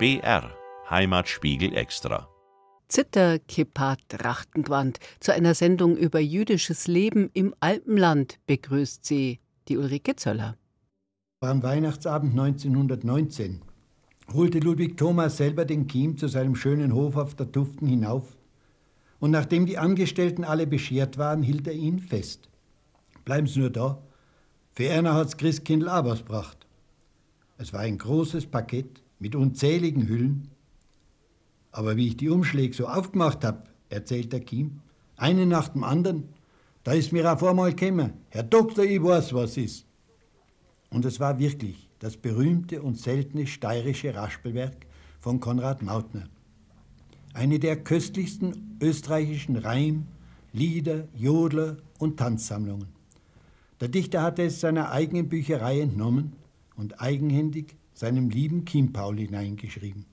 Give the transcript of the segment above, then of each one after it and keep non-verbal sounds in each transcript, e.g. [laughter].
BR Heimatspiegel Extra. Zitter, Kippa, Trachtengewand. Zu einer Sendung über jüdisches Leben im Alpenland begrüßt sie die Ulrike Zöller. Am Weihnachtsabend 1919 holte Ludwig Thomas selber den Kiem zu seinem schönen Hof auf der Tuften hinauf. Und nachdem die Angestellten alle beschert waren, hielt er ihn fest. Bleiben Sie nur da. Für Erna hat's Christkindl Abers gebracht. Es war ein großes Paket mit unzähligen Hüllen. Aber wie ich die Umschläge so aufgemacht habe, erzählt der Kim, eine nach dem anderen, da ist mir auf einmal gekommen, Herr Doktor, ich weiß, was ist. Und es war wirklich das berühmte und seltene steirische Raspelwerk von Konrad Mautner. Eine der köstlichsten österreichischen Reim-, Lieder-, Jodler- und Tanzsammlungen. Der Dichter hatte es seiner eigenen Bücherei entnommen und eigenhändig seinem lieben Kim Paul hineingeschrieben.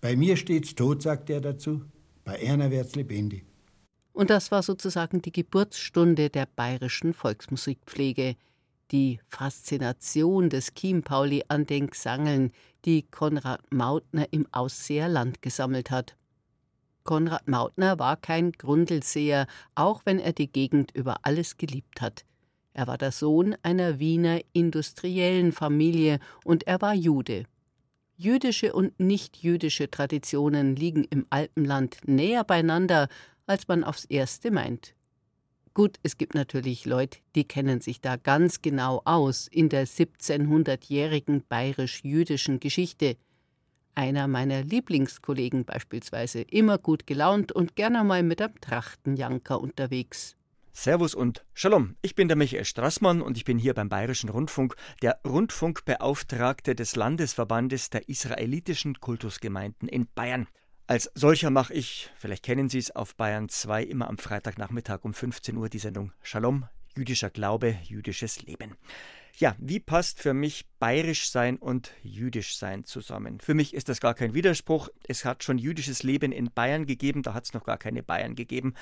Bei mir steht's tot, sagt er dazu, bei Erna wird's lebendig. Und das war sozusagen die Geburtsstunde der bayerischen Volksmusikpflege, die Faszination des Chiempauli an den Gesangeln, die Konrad Mautner im Ausseerland gesammelt hat. Konrad Mautner war kein Grundelseher, auch wenn er die Gegend über alles geliebt hat. Er war der Sohn einer Wiener industriellen Familie und er war Jude. Jüdische und nichtjüdische Traditionen liegen im Alpenland näher beieinander, als man aufs erste meint. Gut, es gibt natürlich Leute, die kennen sich da ganz genau aus in der 1700-jährigen bayerisch-jüdischen Geschichte. Einer meiner Lieblingskollegen beispielsweise, immer gut gelaunt und gerne mal mit einem Trachtenjanker unterwegs. Servus und Shalom. Ich bin der Michael Strassmann und ich bin hier beim Bayerischen Rundfunk, der Rundfunkbeauftragte des Landesverbandes der israelitischen Kultusgemeinden in Bayern. Als solcher mache ich, vielleicht kennen Sie es, auf Bayern 2 immer am Freitagnachmittag um 15 Uhr die Sendung Shalom, jüdischer Glaube, jüdisches Leben. Ja, wie passt für mich bayerisch sein und jüdisch sein zusammen? Für mich ist das gar kein Widerspruch. Es hat schon jüdisches Leben in Bayern gegeben, da hat es noch gar keine Bayern gegeben.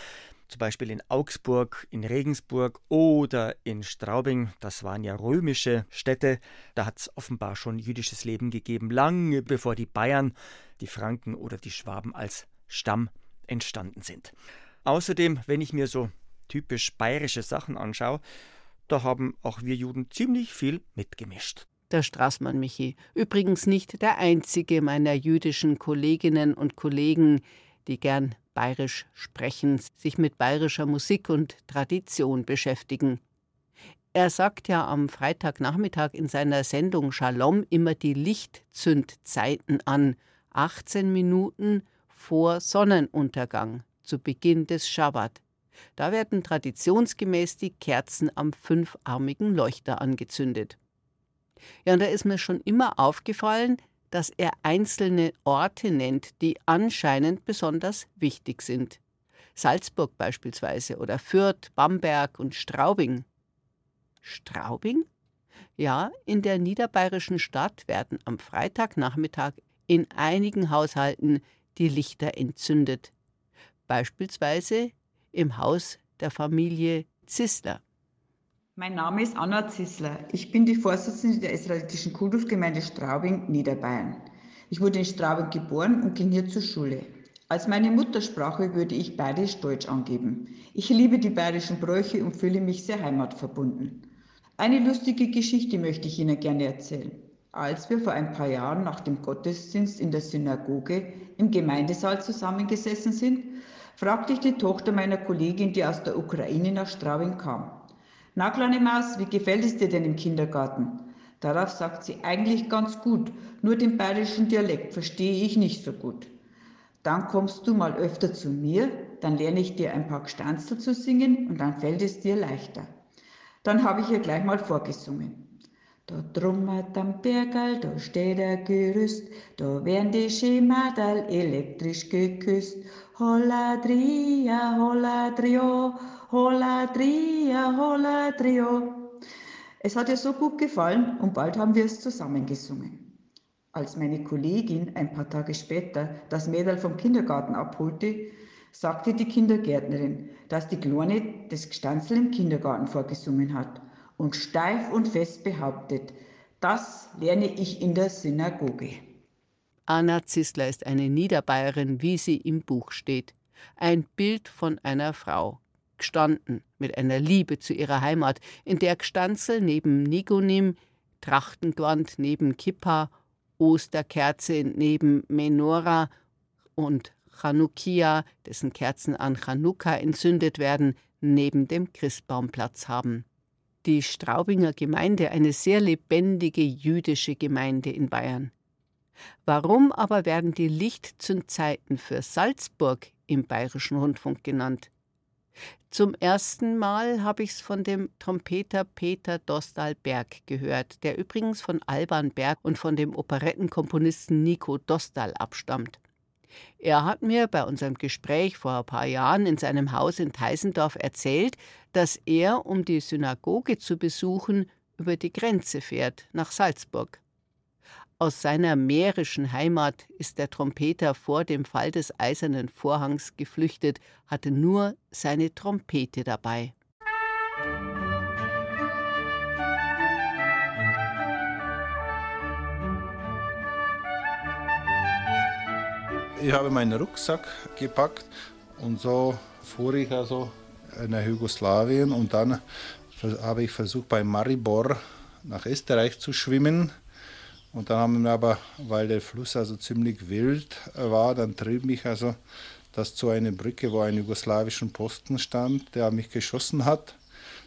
Zum Beispiel in Augsburg, in Regensburg oder in Straubing. Das waren ja römische Städte. Da hat es offenbar schon jüdisches Leben gegeben, lange bevor die Bayern, die Franken oder die Schwaben als Stamm entstanden sind. Außerdem, wenn ich mir so typisch bayerische Sachen anschaue, da haben auch wir Juden ziemlich viel mitgemischt. Der Straßmann Michi, übrigens nicht der einzige meiner jüdischen Kolleginnen und Kollegen, die gern bayerisch sprechen, sich mit bayerischer Musik und Tradition beschäftigen. Er sagt ja am Freitagnachmittag in seiner Sendung Shalom immer die Lichtzündzeiten an, 18 Minuten vor Sonnenuntergang, zu Beginn des Schabbat. Da werden traditionsgemäß die Kerzen am fünfarmigen Leuchter angezündet. Ja, und da ist mir schon immer aufgefallen, dass er einzelne Orte nennt, die anscheinend besonders wichtig sind. Salzburg beispielsweise oder Fürth, Bamberg und Straubing. Straubing? Ja, in der niederbayerischen Stadt werden am Freitagnachmittag in einigen Haushalten die Lichter entzündet. Beispielsweise im Haus der Familie Zissler. Mein Name ist Anna Zissler. Ich bin die Vorsitzende der israelitischen Kultusgemeinde Straubing, Niederbayern. Ich wurde in Straubing geboren und ging hier zur Schule. Als meine Muttersprache würde ich bayerisch-deutsch angeben. Ich liebe die bayerischen Bräuche und fühle mich sehr heimatverbunden. Eine lustige Geschichte möchte ich Ihnen gerne erzählen. Als wir vor ein paar Jahren nach dem Gottesdienst in der Synagoge im Gemeindesaal zusammengesessen sind, fragte ich die Tochter meiner Kollegin, die aus der Ukraine nach Straubing kam. Na, kleine Maus, wie gefällt es dir denn im Kindergarten? Darauf sagt sie eigentlich ganz gut, nur den bayerischen Dialekt verstehe ich nicht so gut. Dann kommst du mal öfter zu mir, dann lerne ich dir ein paar Gstanzl zu singen und dann fällt es dir leichter. Dann habe ich ihr gleich mal vorgesungen. Da drummert am Bergal, da steht ein Gerüst, da werden die Schemadal elektrisch geküsst. Holla dria, holla drio, holla dria, holla drio. Es hat ihr so gut gefallen und bald haben wir es zusammen gesungen. Als meine Kollegin ein paar Tage später das Mädel vom Kindergarten abholte, sagte die Kindergärtnerin, dass die Kleine das Gstanzl im Kindergarten vorgesungen hat und steif und fest behauptet, das lerne ich in der Synagoge. Anna Zissler ist eine Niederbayerin, wie sie im Buch steht. Ein Bild von einer Frau, gestanden mit einer Liebe zu ihrer Heimat, in der Gstanzel neben Nigonim, Trachtengewand neben Kippa, Osterkerze neben Menora und Chanukia, dessen Kerzen an Chanukka entzündet werden, neben dem Christbaumplatz haben. Die Straubinger Gemeinde eine sehr lebendige jüdische Gemeinde in Bayern. Warum aber werden die Lichtzündzeiten für Salzburg im Bayerischen Rundfunk genannt? Zum ersten Mal habe ich es von dem Trompeter Peter Dostal-Berg gehört, der übrigens von Alban Berg und von dem Operettenkomponisten Nico Dostal abstammt. Er hat mir bei unserem Gespräch vor ein paar Jahren in seinem Haus in Teisendorf erzählt, dass er, um die Synagoge zu besuchen, über die Grenze fährt nach Salzburg. Aus seiner mährischen Heimat ist der Trompeter vor dem Fall des Eisernen Vorhangs geflüchtet, hatte nur seine Trompete dabei. Ich habe meinen Rucksack gepackt und so fuhr ich also nach Jugoslawien und dann habe ich versucht bei Maribor nach Österreich zu schwimmen und dann haben wir aber, weil der Fluss also ziemlich wild war, dann trieb mich also das zu einer Brücke, wo ein jugoslawischen Posten stand, der mich geschossen hat.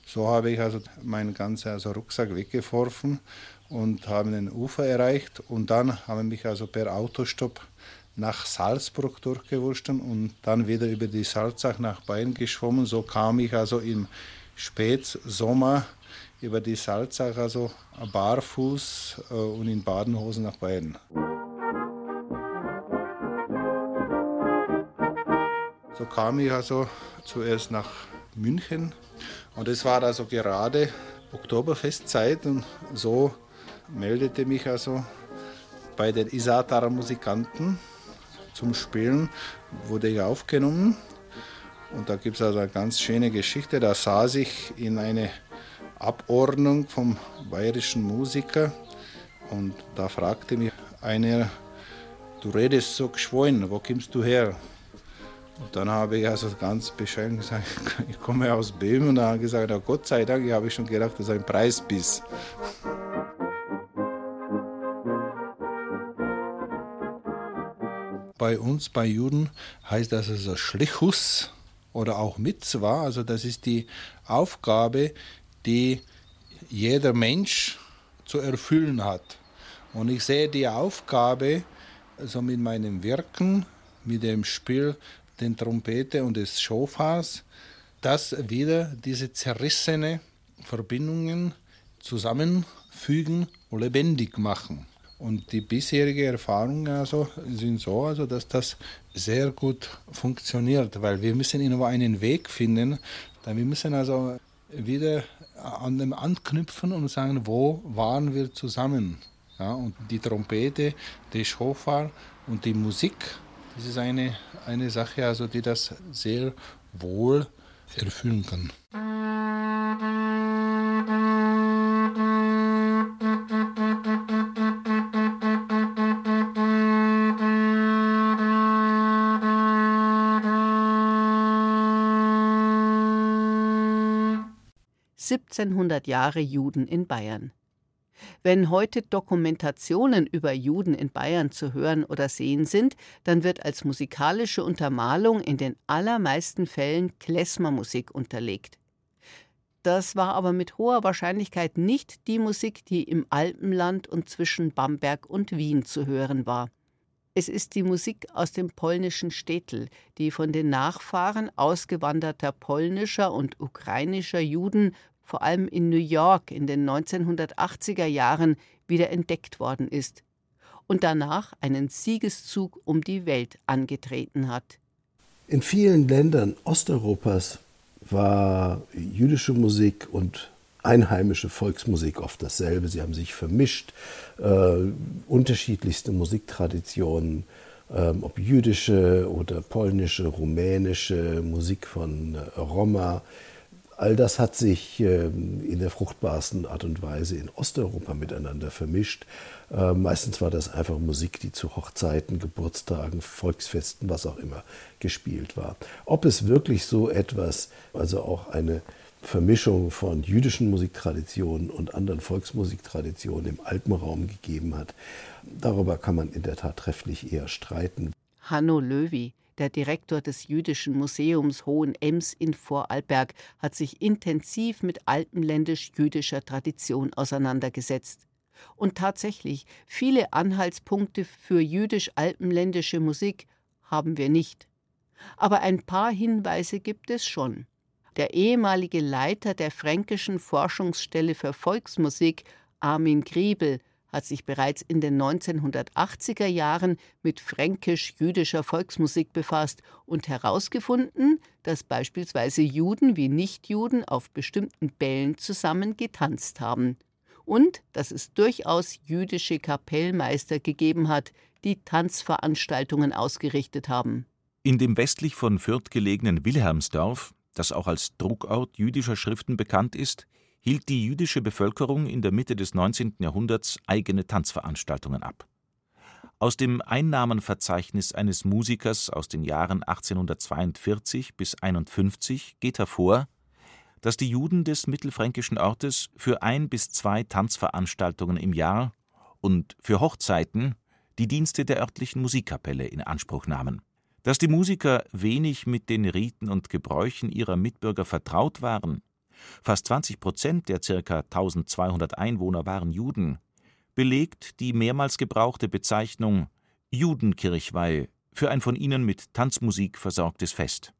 So habe ich also meinen ganzen also Rucksack weggeworfen und haben den Ufer erreicht und dann haben mich also per Autostopp nach Salzburg durchgewurscht und dann wieder über die Salzach nach Bayern geschwommen. So kam ich also im Spätsommer über die Salzach, also barfuß äh, und in Badenhosen nach Bayern. So kam ich also zuerst nach München und es war also gerade Oktoberfestzeit und so meldete mich also bei den Isatarer Musikanten zum Spielen, wurde ich aufgenommen und da gibt es also eine ganz schöne Geschichte. Da saß ich in eine Abordnung vom bayerischen Musiker und da fragte mich einer, du redest so geschwollen, wo kommst du her? Und dann habe ich also ganz bescheiden gesagt, [laughs] ich komme aus Böhmen und dann habe ich gesagt, Gott sei Dank, ich habe schon gedacht, das ist ein Preisbiss. Bei uns, bei Juden, heißt das also Schlichus oder auch Mitzwa, also das ist die Aufgabe, die jeder Mensch zu erfüllen hat. Und ich sehe die Aufgabe, also mit meinem Wirken, mit dem Spiel der Trompete und des Schofars, dass wieder diese zerrissene Verbindungen zusammenfügen und lebendig machen. Und die bisherige Erfahrungen also sind so, also dass das sehr gut funktioniert, weil wir müssen irgendwo einen Weg finden. wir müssen also wieder an dem anknüpfen und sagen, wo waren wir zusammen? Ja, und die Trompete, der Schofar und die Musik, das ist eine, eine Sache, also die das sehr wohl erfüllen kann. 1700 Jahre Juden in Bayern. Wenn heute Dokumentationen über Juden in Bayern zu hören oder sehen sind, dann wird als musikalische Untermalung in den allermeisten Fällen Klezmermusik unterlegt. Das war aber mit hoher Wahrscheinlichkeit nicht die Musik, die im Alpenland und zwischen Bamberg und Wien zu hören war. Es ist die Musik aus dem polnischen Städtel, die von den Nachfahren ausgewanderter polnischer und ukrainischer Juden vor allem in New York in den 1980er Jahren wieder entdeckt worden ist und danach einen Siegeszug um die Welt angetreten hat. In vielen Ländern Osteuropas war jüdische Musik und einheimische Volksmusik oft dasselbe. Sie haben sich vermischt, äh, unterschiedlichste Musiktraditionen, äh, ob jüdische oder polnische, rumänische Musik von äh, Roma, All das hat sich ähm, in der fruchtbarsten Art und Weise in Osteuropa miteinander vermischt. Äh, meistens war das einfach Musik, die zu Hochzeiten, Geburtstagen, Volksfesten, was auch immer gespielt war. Ob es wirklich so etwas, also auch eine Vermischung von jüdischen Musiktraditionen und anderen Volksmusiktraditionen im Alpenraum gegeben hat, darüber kann man in der Tat trefflich eher streiten. Hanno Löwy, der Direktor des Jüdischen Museums Hohenems in Vorarlberg, hat sich intensiv mit alpenländisch-jüdischer Tradition auseinandergesetzt. Und tatsächlich, viele Anhaltspunkte für jüdisch-alpenländische Musik haben wir nicht. Aber ein paar Hinweise gibt es schon. Der ehemalige Leiter der Fränkischen Forschungsstelle für Volksmusik, Armin Griebel, hat sich bereits in den 1980er Jahren mit fränkisch-jüdischer Volksmusik befasst und herausgefunden, dass beispielsweise Juden wie Nichtjuden auf bestimmten Bällen zusammen getanzt haben und dass es durchaus jüdische Kapellmeister gegeben hat, die Tanzveranstaltungen ausgerichtet haben. In dem westlich von Fürth gelegenen Wilhelmsdorf, das auch als Druckort jüdischer Schriften bekannt ist, hielt die jüdische Bevölkerung in der Mitte des 19. Jahrhunderts eigene Tanzveranstaltungen ab. Aus dem Einnahmenverzeichnis eines Musikers aus den Jahren 1842 bis 51 geht hervor, dass die Juden des mittelfränkischen Ortes für ein bis zwei Tanzveranstaltungen im Jahr und für Hochzeiten die Dienste der örtlichen Musikkapelle in Anspruch nahmen. Dass die Musiker wenig mit den Riten und Gebräuchen ihrer Mitbürger vertraut waren, fast 20 Prozent der ca. 1200 Einwohner waren Juden, belegt die mehrmals gebrauchte Bezeichnung Judenkirchweih für ein von ihnen mit Tanzmusik versorgtes Fest.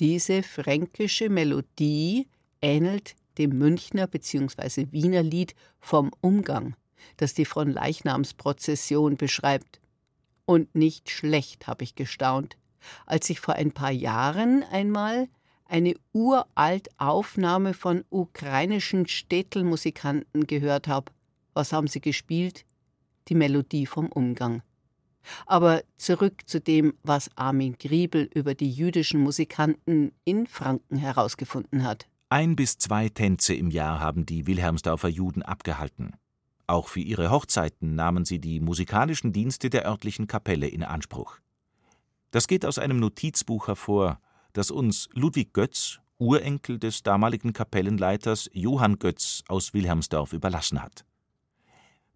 Diese fränkische Melodie ähnelt dem Münchner bzw. Wiener Lied vom Umgang, das die Fronleichnamsprozession beschreibt. Und nicht schlecht, habe ich gestaunt, als ich vor ein paar Jahren einmal eine uralt Aufnahme von ukrainischen Städtelmusikanten gehört habe. Was haben sie gespielt? Die Melodie vom Umgang. Aber zurück zu dem, was Armin Griebel über die jüdischen Musikanten in Franken herausgefunden hat. Ein bis zwei Tänze im Jahr haben die Wilhelmsdorfer Juden abgehalten. Auch für ihre Hochzeiten nahmen sie die musikalischen Dienste der örtlichen Kapelle in Anspruch. Das geht aus einem Notizbuch hervor, das uns Ludwig Götz, Urenkel des damaligen Kapellenleiters Johann Götz aus Wilhelmsdorf überlassen hat.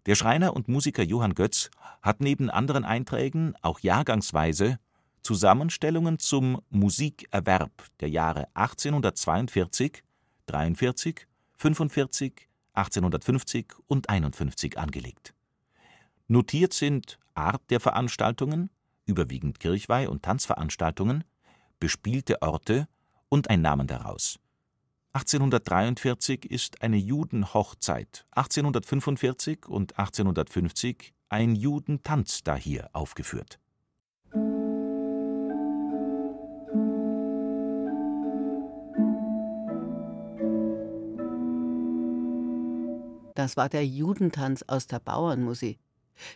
Der Schreiner und Musiker Johann Götz hat neben anderen Einträgen auch jahrgangsweise Zusammenstellungen zum Musikerwerb der Jahre 1842, 43, 45, 1850 und 51 angelegt. Notiert sind Art der Veranstaltungen, überwiegend Kirchweih und Tanzveranstaltungen, bespielte Orte und ein Namen daraus 1843 ist eine Judenhochzeit, 1845 und 1850 ein Judentanz dahier aufgeführt. Das war der Judentanz aus der Bauernmusik.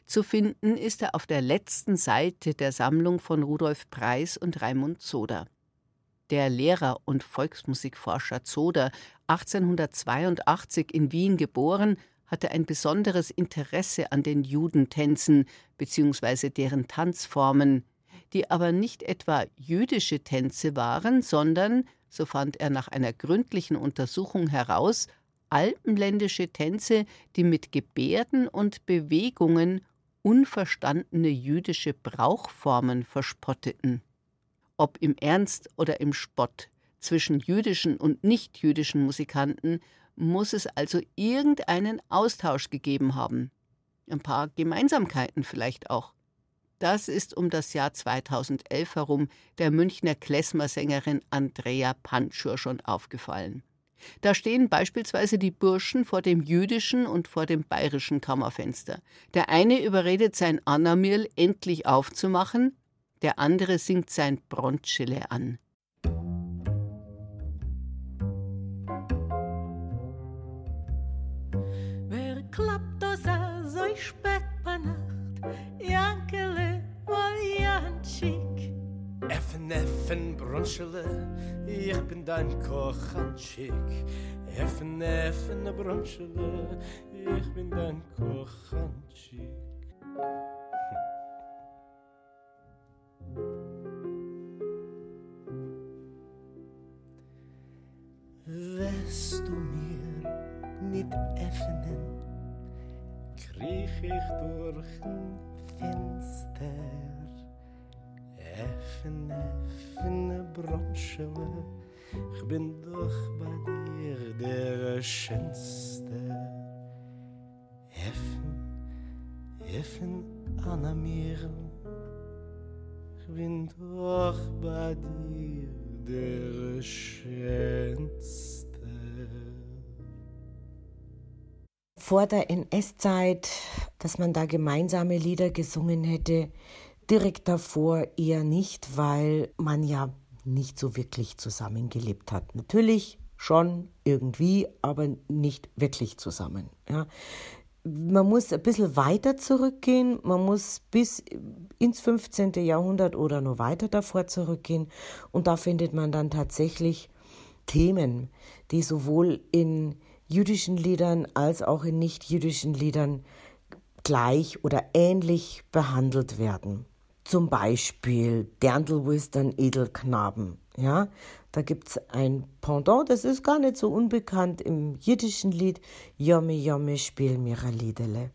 Zu finden ist er auf der letzten Seite der Sammlung von Rudolf Preis und Raimund Zoder. Der Lehrer und Volksmusikforscher Zoder, 1882 in Wien geboren, hatte ein besonderes Interesse an den Judentänzen bzw. deren Tanzformen, die aber nicht etwa jüdische Tänze waren, sondern, so fand er nach einer gründlichen Untersuchung heraus, alpenländische Tänze, die mit Gebärden und Bewegungen unverstandene jüdische Brauchformen verspotteten ob im Ernst oder im Spott, zwischen jüdischen und nichtjüdischen Musikanten muss es also irgendeinen Austausch gegeben haben. Ein paar Gemeinsamkeiten vielleicht auch. Das ist um das Jahr 2011 herum der Münchner Klezmer-Sängerin Andrea Panschur schon aufgefallen. Da stehen beispielsweise die Burschen vor dem jüdischen und vor dem bayerischen Kammerfenster. Der eine überredet sein Annamirl endlich aufzumachen, der andere singt sein Bronzschille an. Effen Brunschele, ich bin dein Kochanschik. Effen, Effen Brunschele, ich bin dein Kochanschik. Wirst du mir nicht öffnen, kriech ich durch ein Fenster. Effen, effen, Bronschele, ich bin doch bei dir der Schönste. Effen, effen, Anna Mirl, ich bin doch bei dir der Schönste. Vor der NS-Zeit, dass man da gemeinsame Lieder gesungen hätte, direkt davor eher nicht, weil man ja nicht so wirklich zusammengelebt hat. Natürlich schon irgendwie, aber nicht wirklich zusammen. Ja man muss ein bisschen weiter zurückgehen, man muss bis ins 15. Jahrhundert oder noch weiter davor zurückgehen und da findet man dann tatsächlich Themen, die sowohl in jüdischen Liedern als auch in nicht-jüdischen Liedern gleich oder ähnlich behandelt werden. Zum Beispiel Dirndl-Western Edelknaben. Ja, da gibt es ein Pendant, das ist gar nicht so unbekannt im jiddischen Lied Jomme Jomme spiel mir a Liedele.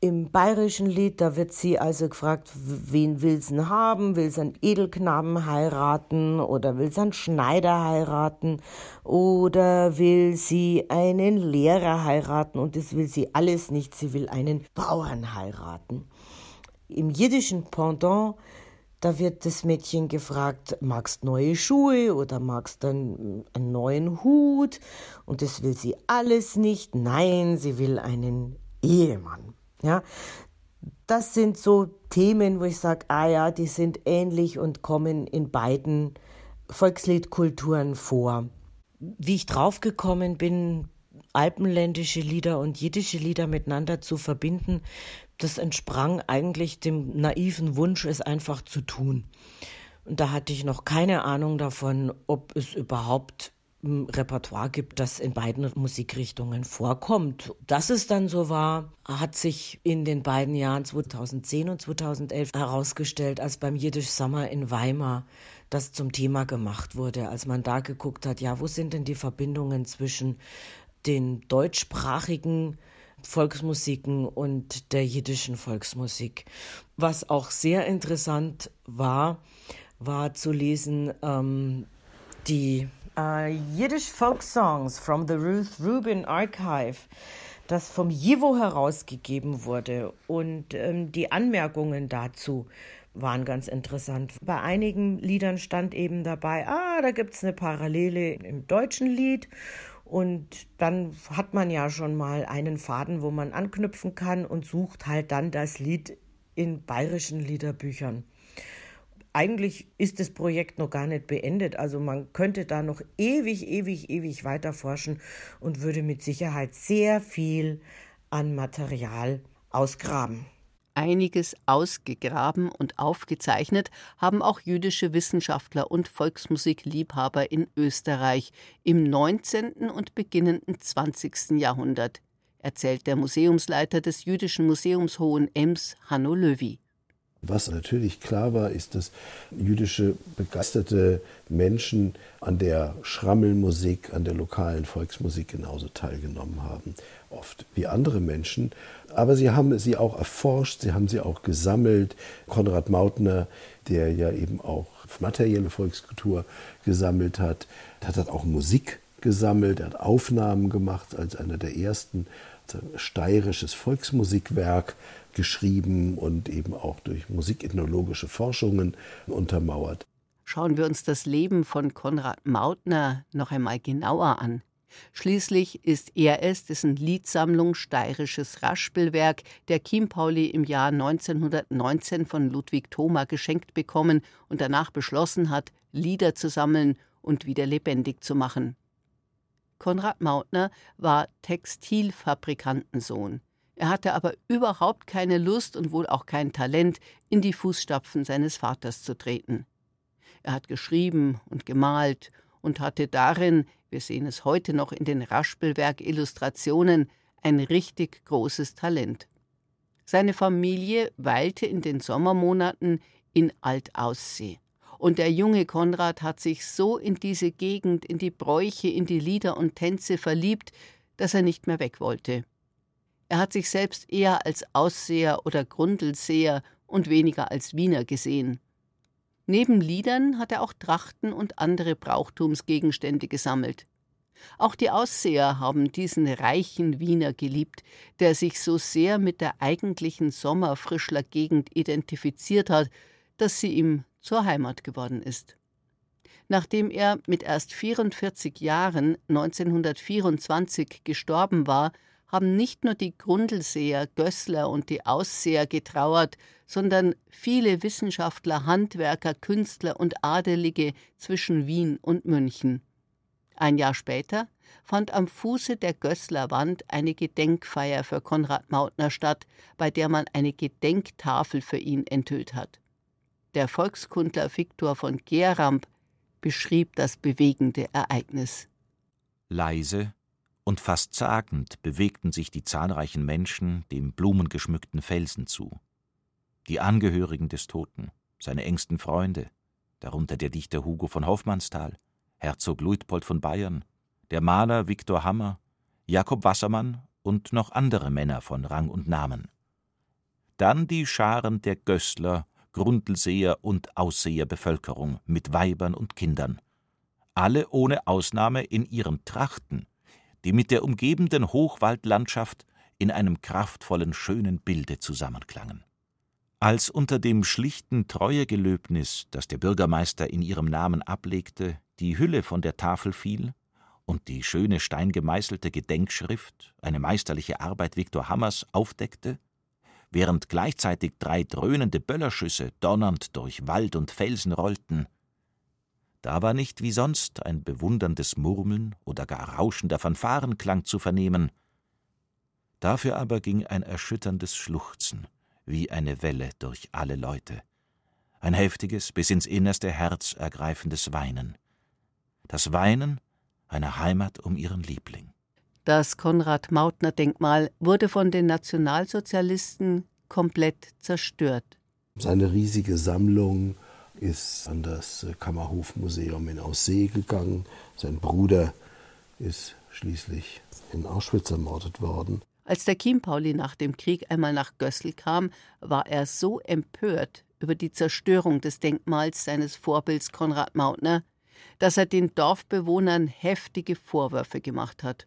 Im bayerischen Lied, da wird sie also gefragt, wen will sie haben? Will sie einen Edelknaben heiraten oder will sie einen Schneider heiraten oder will sie einen Lehrer heiraten? Und das will sie alles nicht, sie will einen Bauern heiraten. Im jiddischen Pendant da wird das Mädchen gefragt, magst neue Schuhe oder magst dann einen neuen Hut? Und das will sie alles nicht. Nein, sie will einen Ehemann. Ja, das sind so Themen, wo ich sage, ah ja, die sind ähnlich und kommen in beiden Volksliedkulturen vor. Wie ich draufgekommen bin, alpenländische Lieder und jiddische Lieder miteinander zu verbinden, das entsprang eigentlich dem naiven Wunsch, es einfach zu tun. Und da hatte ich noch keine Ahnung davon, ob es überhaupt ein Repertoire gibt, das in beiden Musikrichtungen vorkommt. Dass es dann so war, hat sich in den beiden Jahren 2010 und 2011 herausgestellt, als beim Jiddisch Summer in Weimar das zum Thema gemacht wurde, als man da geguckt hat, ja, wo sind denn die Verbindungen zwischen den deutschsprachigen Volksmusiken und der jiddischen Volksmusik. Was auch sehr interessant war, war zu lesen ähm, die uh, Yiddish Folk Songs from the Ruth Rubin Archive, das vom Jivo herausgegeben wurde. Und ähm, die Anmerkungen dazu waren ganz interessant. Bei einigen Liedern stand eben dabei, ah, da gibt es eine Parallele im deutschen Lied und dann hat man ja schon mal einen Faden, wo man anknüpfen kann und sucht halt dann das Lied in bayerischen Liederbüchern. Eigentlich ist das Projekt noch gar nicht beendet. Also man könnte da noch ewig, ewig, ewig weiter forschen und würde mit Sicherheit sehr viel an Material ausgraben. Einiges ausgegraben und aufgezeichnet haben auch jüdische Wissenschaftler und Volksmusikliebhaber in Österreich im 19. und beginnenden 20. Jahrhundert, erzählt der Museumsleiter des Jüdischen Museums Hohen Ems, Hanno Löwy. Was natürlich klar war, ist, dass jüdische begeisterte Menschen an der Schrammelmusik, an der lokalen Volksmusik genauso teilgenommen haben, oft wie andere Menschen. Aber sie haben sie auch erforscht, sie haben sie auch gesammelt. Konrad Mautner, der ja eben auch materielle Volkskultur gesammelt hat, hat auch Musik gesammelt, er hat Aufnahmen gemacht als einer der ersten, steirisches Volksmusikwerk geschrieben und eben auch durch musikethnologische Forschungen untermauert. Schauen wir uns das Leben von Konrad Mautner noch einmal genauer an. Schließlich ist er es, dessen Liedsammlung Steirisches Raspelwerk der Chiempauli im Jahr 1919 von Ludwig Thoma geschenkt bekommen und danach beschlossen hat, Lieder zu sammeln und wieder lebendig zu machen. Konrad Mautner war Textilfabrikantensohn. Er hatte aber überhaupt keine Lust und wohl auch kein Talent, in die Fußstapfen seines Vaters zu treten. Er hat geschrieben und gemalt und hatte darin, wir sehen es heute noch in den Raspelwerk-Illustrationen, ein richtig großes Talent. Seine Familie weilte in den Sommermonaten in Altaussee. Und der junge Konrad hat sich so in diese Gegend, in die Bräuche, in die Lieder und Tänze verliebt, dass er nicht mehr weg wollte. Er hat sich selbst eher als Ausseher oder Grundelseher und weniger als Wiener gesehen. Neben Liedern hat er auch Trachten und andere Brauchtumsgegenstände gesammelt. Auch die Ausseher haben diesen reichen Wiener geliebt, der sich so sehr mit der eigentlichen Sommerfrischler Gegend identifiziert hat, dass sie ihm zur Heimat geworden ist. Nachdem er mit erst 44 Jahren 1924 gestorben war, haben nicht nur die Grundlseher, Gößler und die Ausseher getrauert, sondern viele Wissenschaftler, Handwerker, Künstler und Adelige zwischen Wien und München. Ein Jahr später fand am Fuße der Gößler Wand eine Gedenkfeier für Konrad Mautner statt, bei der man eine Gedenktafel für ihn enthüllt hat. Der Volkskundler Viktor von Geramp beschrieb das bewegende Ereignis. Leise und fast zagend bewegten sich die zahlreichen Menschen dem blumengeschmückten Felsen zu. Die Angehörigen des Toten, seine engsten Freunde, darunter der Dichter Hugo von Hoffmannsthal, Herzog Luitpold von Bayern, der Maler Viktor Hammer, Jakob Wassermann und noch andere Männer von Rang und Namen. Dann die Scharen der Gößler Grundlseher und Ausseherbevölkerung mit Weibern und Kindern, alle ohne Ausnahme in ihren Trachten, die mit der umgebenden Hochwaldlandschaft in einem kraftvollen, schönen Bilde zusammenklangen. Als unter dem schlichten Treuegelöbnis, das der Bürgermeister in ihrem Namen ablegte, die Hülle von der Tafel fiel und die schöne steingemeißelte Gedenkschrift, eine meisterliche Arbeit Viktor Hammers, aufdeckte, während gleichzeitig drei dröhnende Böllerschüsse donnernd durch Wald und Felsen rollten. Da war nicht wie sonst ein bewunderndes Murmeln oder gar rauschender Fanfarenklang zu vernehmen. Dafür aber ging ein erschütterndes Schluchzen wie eine Welle durch alle Leute, ein heftiges, bis ins innerste Herz ergreifendes Weinen. Das Weinen einer Heimat um ihren Liebling. Das Konrad-Mautner-Denkmal wurde von den Nationalsozialisten komplett zerstört. Seine riesige Sammlung ist an das Kammerhofmuseum in Aussee gegangen. Sein Bruder ist schließlich in Auschwitz ermordet worden. Als der Chiempauli nach dem Krieg einmal nach Gössel kam, war er so empört über die Zerstörung des Denkmals seines Vorbilds Konrad Mautner, dass er den Dorfbewohnern heftige Vorwürfe gemacht hat.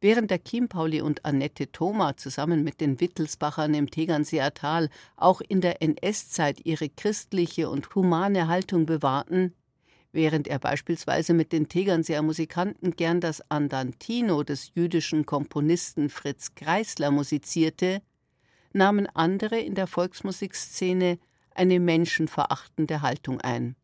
Während der Chiempauli und Annette Thoma zusammen mit den Wittelsbachern im Tegernseer Tal auch in der NS-Zeit ihre christliche und humane Haltung bewahrten, während er beispielsweise mit den Tegernseer Musikanten gern das Andantino des jüdischen Komponisten Fritz Kreisler musizierte, nahmen andere in der Volksmusikszene eine menschenverachtende Haltung ein.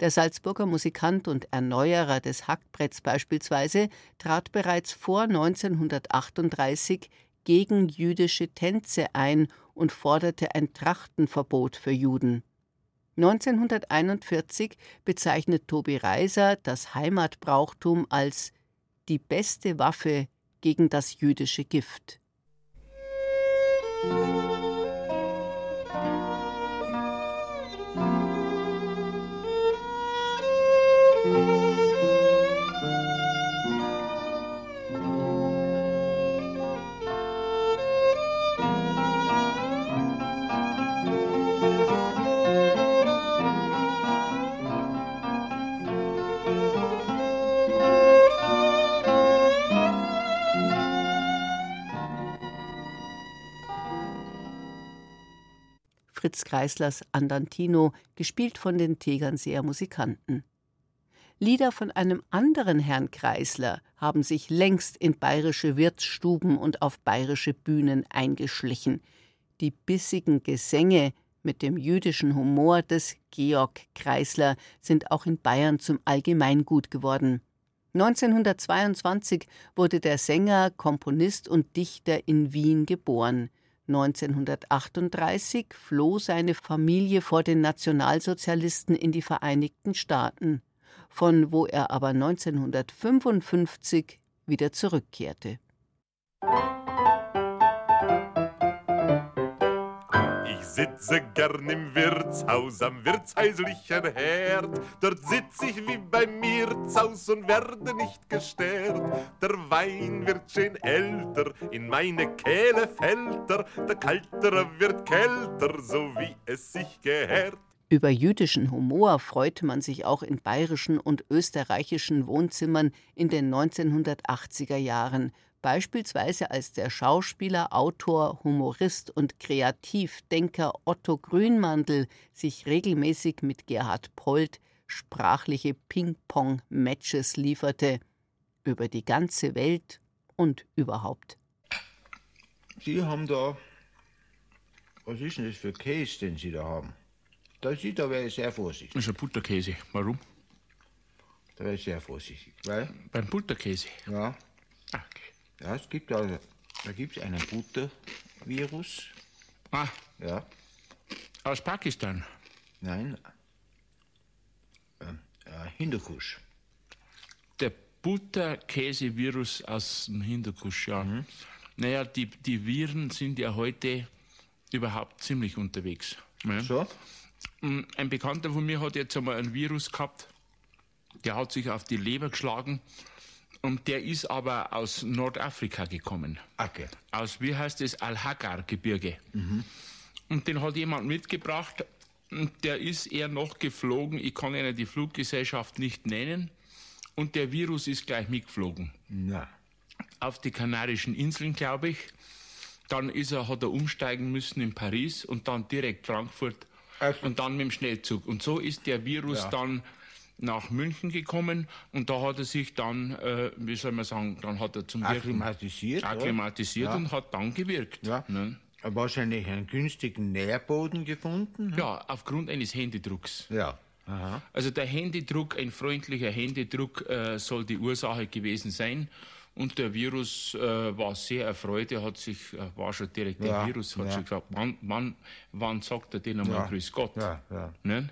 Der Salzburger Musikant und Erneuerer des Hackbretts beispielsweise trat bereits vor 1938 gegen jüdische Tänze ein und forderte ein Trachtenverbot für Juden. 1941 bezeichnet Tobi Reiser das Heimatbrauchtum als die beste Waffe gegen das jüdische Gift. Fritz Kreislers Andantino, gespielt von den Tegernseer Musikanten. Lieder von einem anderen Herrn Kreisler haben sich längst in bayerische Wirtsstuben und auf bayerische Bühnen eingeschlichen. Die bissigen Gesänge mit dem jüdischen Humor des Georg Kreisler sind auch in Bayern zum Allgemeingut geworden. 1922 wurde der Sänger, Komponist und Dichter in Wien geboren. 1938 floh seine Familie vor den Nationalsozialisten in die Vereinigten Staaten, von wo er aber 1955 wieder zurückkehrte. sitze gern im Wirtshaus am wirtshäuslichen Herd. Dort sitz ich wie beim Mirtshaus und werde nicht gestört. Der Wein wird schön älter, in meine Kehle fällt er. Der Kaltere wird kälter, so wie es sich gehört. Über jüdischen Humor freute man sich auch in bayerischen und österreichischen Wohnzimmern in den 1980er Jahren, beispielsweise als der Schauspieler, Autor, Humorist und Kreativdenker Otto Grünmandl sich regelmäßig mit Gerhard Polt sprachliche Ping-Pong-Matches lieferte über die ganze Welt und überhaupt. Sie haben da, was ist denn das für Käse, den Sie da haben? Da sieht, da wäre ich sehr vorsichtig. Das ist ein Butterkäse. Warum? Da wäre ich sehr vorsichtig, weil? Beim Butterkäse? Ja. Ah, okay. Ja, es gibt also, da gibt es einen Buttervirus. Ah. Ja. Aus Pakistan? Nein. Ähm, äh, Hindukusch. Der Butterkäsevirus aus dem Hindukusch, ja. Mhm. Naja, die, die Viren sind ja heute überhaupt ziemlich unterwegs. Ja. So? Mm, ein Bekannter von mir hat jetzt einmal ein Virus gehabt, der hat sich auf die Leber geschlagen und der ist aber aus Nordafrika gekommen. Okay. Aus, wie heißt es, Al-Hagar-Gebirge. Mhm. Und den hat jemand mitgebracht. Und der ist eher noch geflogen. Ich kann Ihnen die Fluggesellschaft nicht nennen. Und der Virus ist gleich mitgeflogen. Na. Auf die Kanarischen Inseln, glaube ich. Dann ist er, hat er umsteigen müssen in Paris und dann direkt Frankfurt und dann mit dem Schnellzug. Und so ist der Virus ja. dann nach München gekommen und da hat er sich dann, äh, wie soll man sagen, dann hat er zum akklimatisiert, Wirken akklimatisiert ja. und hat dann gewirkt. Ja. Ne? Wahrscheinlich einen günstigen Nährboden gefunden. Hm? Ja, aufgrund eines Händedrucks. Ja. Aha. Also der Händedruck, ein freundlicher Händedruck äh, soll die Ursache gewesen sein. Und der Virus äh, war sehr erfreut. Er hat sich, äh, war schon direkt ja, der Virus, hat ja. schon gesagt, wann, wann, wann sagt er den einmal ja. Grüß Gott? Ja, ja. Ne?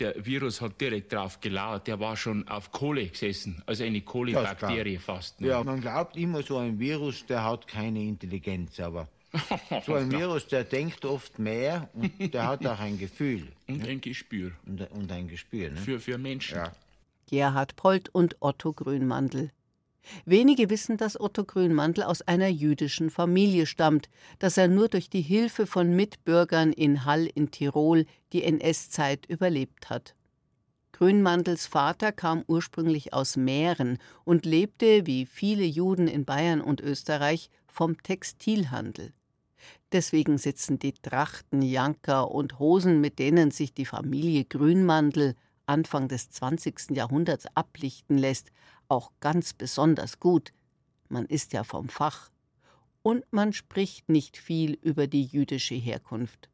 Der Virus hat direkt drauf gelauert. Der war schon auf Kohle gesessen, also eine Kohlebakterie fast. Ne? Ja, man glaubt immer, so ein Virus, der hat keine Intelligenz, aber [laughs] so ein Virus, der denkt oft mehr und der hat auch ein Gefühl. [laughs] Und ne? ein Gespür. Und, und ein Gespür. Ne? Für, für Menschen. Ja. Gerhard Polt und Otto Grünmandel. Wenige wissen, dass Otto Grünmantel aus einer jüdischen Familie stammt, dass er nur durch die Hilfe von Mitbürgern in Hall in Tirol die NS-Zeit überlebt hat. Grünmantels Vater kam ursprünglich aus Mähren und lebte, wie viele Juden in Bayern und Österreich, vom Textilhandel. Deswegen sitzen die Trachten, Janker und Hosen, mit denen sich die Familie Grünmantel Anfang des 20. Jahrhunderts ablichten lässt, auch ganz besonders gut. Man ist ja vom Fach. Und man spricht nicht viel über die jüdische Herkunft.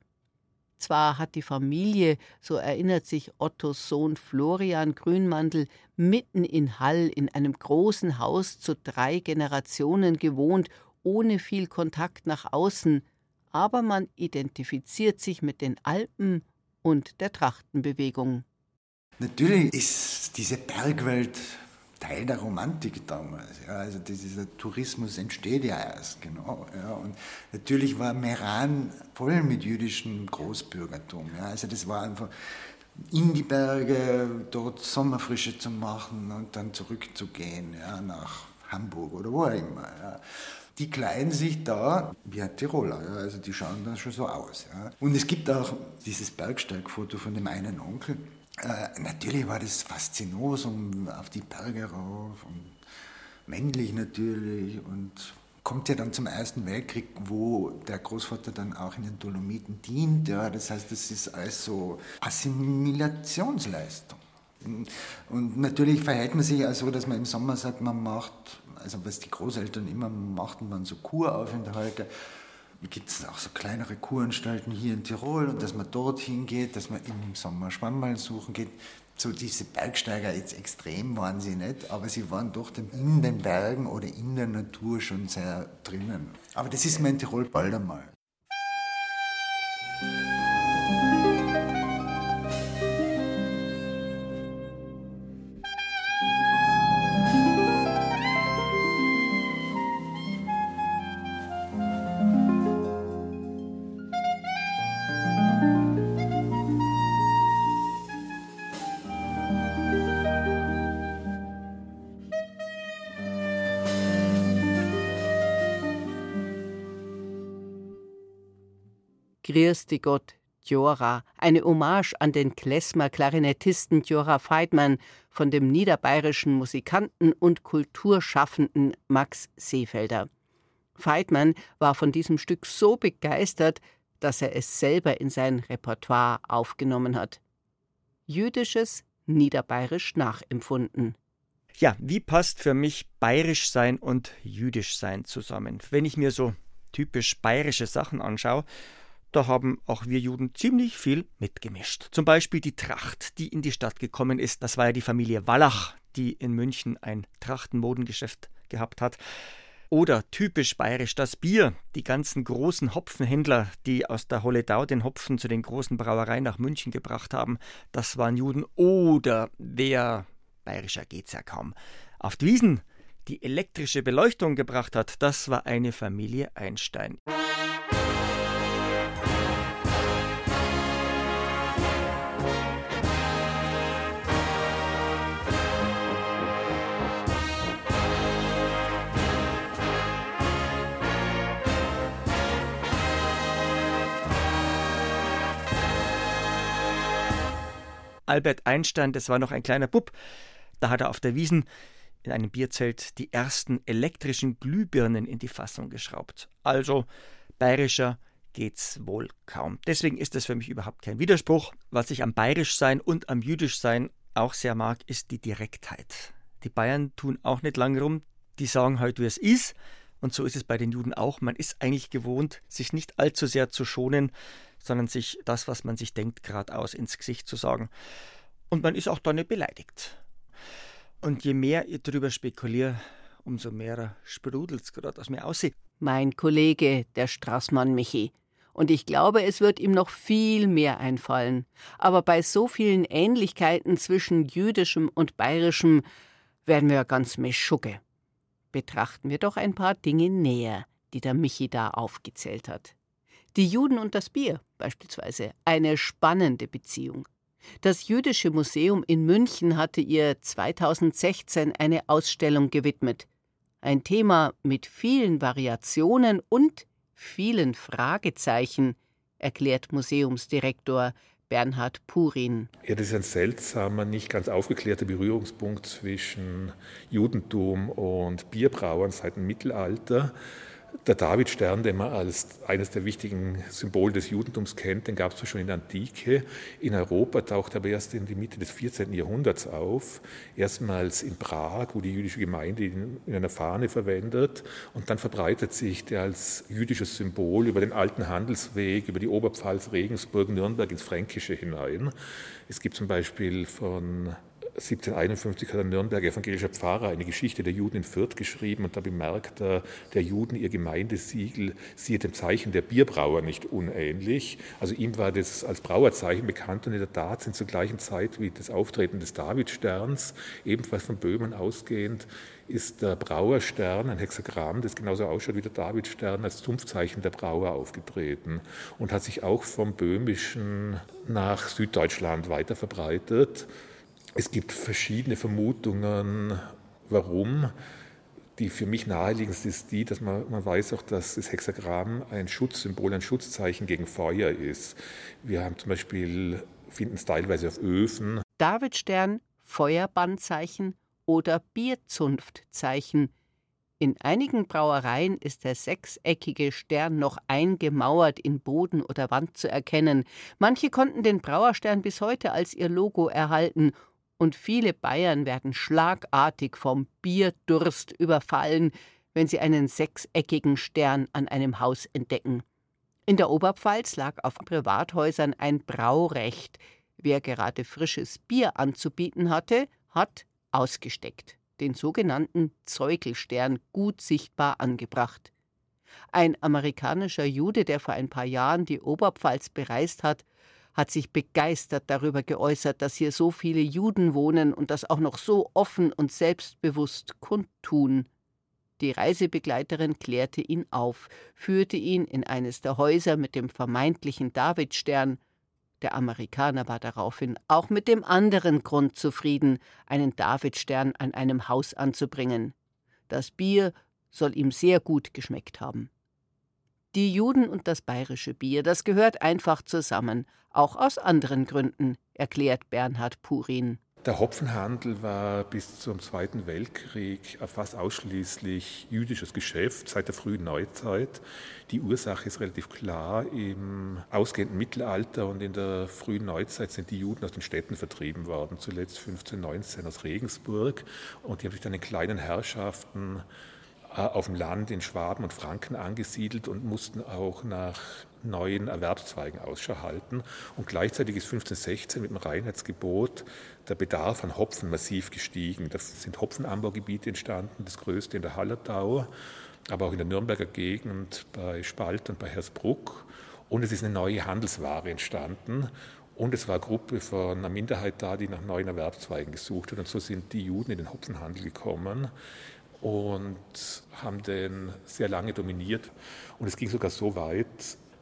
Zwar hat die Familie, so erinnert sich Ottos Sohn Florian Grünmantel, mitten in Hall in einem großen Haus zu drei Generationen gewohnt, ohne viel Kontakt nach außen, aber man identifiziert sich mit den Alpen und der Trachtenbewegung. Natürlich ist diese Bergwelt Teil der Romantik damals. Ja, also dieser Tourismus entsteht ja erst, genau. Ja, und natürlich war Meran voll mit jüdischem Großbürgertum. Ja, also das war einfach in die Berge, dort Sommerfrische zu machen und dann zurückzugehen ja, nach Hamburg oder wo auch immer. Ja. Die kleiden sich da wie ein Tiroler, ja, also die schauen dann schon so aus. Ja. Und es gibt auch dieses Bergsteigfoto von dem einen Onkel, äh, natürlich war das Faszinosum auf die Berge rauf und männlich natürlich und kommt ja dann zum Ersten Weltkrieg, wo der Großvater dann auch in den Dolomiten dient. Ja, das heißt, das ist alles so Assimilationsleistung. Und natürlich verhält man sich auch so, dass man im Sommer sagt, man macht, also was die Großeltern immer machten, waren so Kuraufenthalte gibt es auch so kleinere Kuranstalten hier in Tirol und dass man dorthin geht, dass man im Sommer Schwammerl suchen geht. So diese Bergsteiger jetzt extrem waren sie nicht, aber sie waren doch in den Bergen oder in der Natur schon sehr drinnen. Aber das ist mir in Tirol bald einmal. Grüß Gott, Djora, eine Hommage an den Klezmer-Klarinettisten Djora Feidmann von dem niederbayerischen Musikanten und Kulturschaffenden Max Seefelder. Feidmann war von diesem Stück so begeistert, dass er es selber in sein Repertoire aufgenommen hat. Jüdisches niederbayerisch nachempfunden. Ja, wie passt für mich bayerisch sein und jüdisch sein zusammen? Wenn ich mir so typisch bayerische Sachen anschaue, da haben auch wir Juden ziemlich viel mitgemischt. Zum Beispiel die Tracht, die in die Stadt gekommen ist. Das war ja die Familie Wallach, die in München ein Trachtenmodengeschäft gehabt hat. Oder typisch bayerisch das Bier. Die ganzen großen Hopfenhändler, die aus der Holledau den Hopfen zu den großen Brauereien nach München gebracht haben, das waren Juden. Oder wer, bayerischer geht's ja kaum, auf die Wiesen die elektrische Beleuchtung gebracht hat, das war eine Familie Einstein. Albert Einstein, das war noch ein kleiner Bub, da hat er auf der Wiesen in einem Bierzelt die ersten elektrischen Glühbirnen in die Fassung geschraubt. Also bayerischer geht's wohl kaum. Deswegen ist das für mich überhaupt kein Widerspruch. Was ich am bayerisch-Sein und am jüdisch-Sein auch sehr mag, ist die Direktheit. Die Bayern tun auch nicht lange rum, die sagen halt, wie es ist. Und so ist es bei den Juden auch. Man ist eigentlich gewohnt, sich nicht allzu sehr zu schonen, sondern sich das, was man sich denkt, geradeaus ins Gesicht zu sagen. Und man ist auch da nicht beleidigt. Und je mehr ich darüber spekuliere, umso mehr sprudelt es gerade aus mir aussieht. Mein Kollege, der Straßmann Michi. Und ich glaube, es wird ihm noch viel mehr einfallen. Aber bei so vielen Ähnlichkeiten zwischen jüdischem und bayerischem werden wir ganz meschucke. Betrachten wir doch ein paar Dinge näher, die der Michi da aufgezählt hat. Die Juden und das Bier beispielsweise, eine spannende Beziehung. Das Jüdische Museum in München hatte ihr 2016 eine Ausstellung gewidmet. Ein Thema mit vielen Variationen und vielen Fragezeichen, erklärt Museumsdirektor Bernhard Purin. Ja, das ist ein seltsamer, nicht ganz aufgeklärter Berührungspunkt zwischen Judentum und Bierbrauern seit dem Mittelalter. Der Davidstern, den man als eines der wichtigen Symbole des Judentums kennt, den gab es schon in der Antike. In Europa taucht er aber erst in die Mitte des 14. Jahrhunderts auf. Erstmals in Prag, wo die jüdische Gemeinde ihn in einer Fahne verwendet. Und dann verbreitet sich der als jüdisches Symbol über den alten Handelsweg, über die Oberpfalz, Regensburg, Nürnberg ins Fränkische hinein. Es gibt zum Beispiel von 1751 hat ein Nürnberger evangelischer Pfarrer eine Geschichte der Juden in Fürth geschrieben und da bemerkt er, der Juden ihr Gemeindesiegel siehe dem Zeichen der Bierbrauer nicht unähnlich. Also ihm war das als Brauerzeichen bekannt und in der Tat sind zur gleichen Zeit wie das Auftreten des Davidsterns, ebenfalls von Böhmen ausgehend, ist der Brauerstern, ein Hexagramm, das genauso ausschaut wie der Davidstern, als Zumpfzeichen der Brauer aufgetreten und hat sich auch vom Böhmischen nach Süddeutschland weiter verbreitet. Es gibt verschiedene Vermutungen, warum. Die für mich naheliegendste ist die, dass man, man weiß auch, dass das Hexagramm ein Schutzsymbol, ein Schutzzeichen gegen Feuer ist. Wir haben zum Beispiel, finden es teilweise auf Öfen. Davidstern, Feuerbandzeichen oder Bierzunftzeichen. In einigen Brauereien ist der sechseckige Stern noch eingemauert in Boden oder Wand zu erkennen. Manche konnten den Brauerstern bis heute als ihr Logo erhalten und viele Bayern werden schlagartig vom Bierdurst überfallen, wenn sie einen sechseckigen Stern an einem Haus entdecken. In der Oberpfalz lag auf Privathäusern ein Braurecht. Wer gerade frisches Bier anzubieten hatte, hat ausgesteckt, den sogenannten Zeugelstern gut sichtbar angebracht. Ein amerikanischer Jude, der vor ein paar Jahren die Oberpfalz bereist hat, hat sich begeistert darüber geäußert, dass hier so viele Juden wohnen und das auch noch so offen und selbstbewusst kundtun. Die Reisebegleiterin klärte ihn auf, führte ihn in eines der Häuser mit dem vermeintlichen Davidstern. Der Amerikaner war daraufhin auch mit dem anderen Grund zufrieden, einen Davidstern an einem Haus anzubringen. Das Bier soll ihm sehr gut geschmeckt haben. Die Juden und das bayerische Bier, das gehört einfach zusammen, auch aus anderen Gründen, erklärt Bernhard Purin. Der Hopfenhandel war bis zum Zweiten Weltkrieg fast ausschließlich jüdisches Geschäft seit der frühen Neuzeit. Die Ursache ist relativ klar. Im ausgehenden Mittelalter und in der frühen Neuzeit sind die Juden aus den Städten vertrieben worden, zuletzt 1519 aus Regensburg. Und die haben sich dann in kleinen Herrschaften auf dem Land in Schwaben und Franken angesiedelt und mussten auch nach neuen Erwerbszweigen Ausschau halten. Und gleichzeitig ist 1516 mit dem Reinheitsgebot der Bedarf an Hopfen massiv gestiegen. Da sind Hopfenanbaugebiete entstanden, das größte in der Hallertau, aber auch in der Nürnberger Gegend bei Spalt und bei Hersbruck. Und es ist eine neue Handelsware entstanden. Und es war eine Gruppe von einer Minderheit da, die nach neuen Erwerbszweigen gesucht hat. Und so sind die Juden in den Hopfenhandel gekommen und haben den sehr lange dominiert. Und es ging sogar so weit,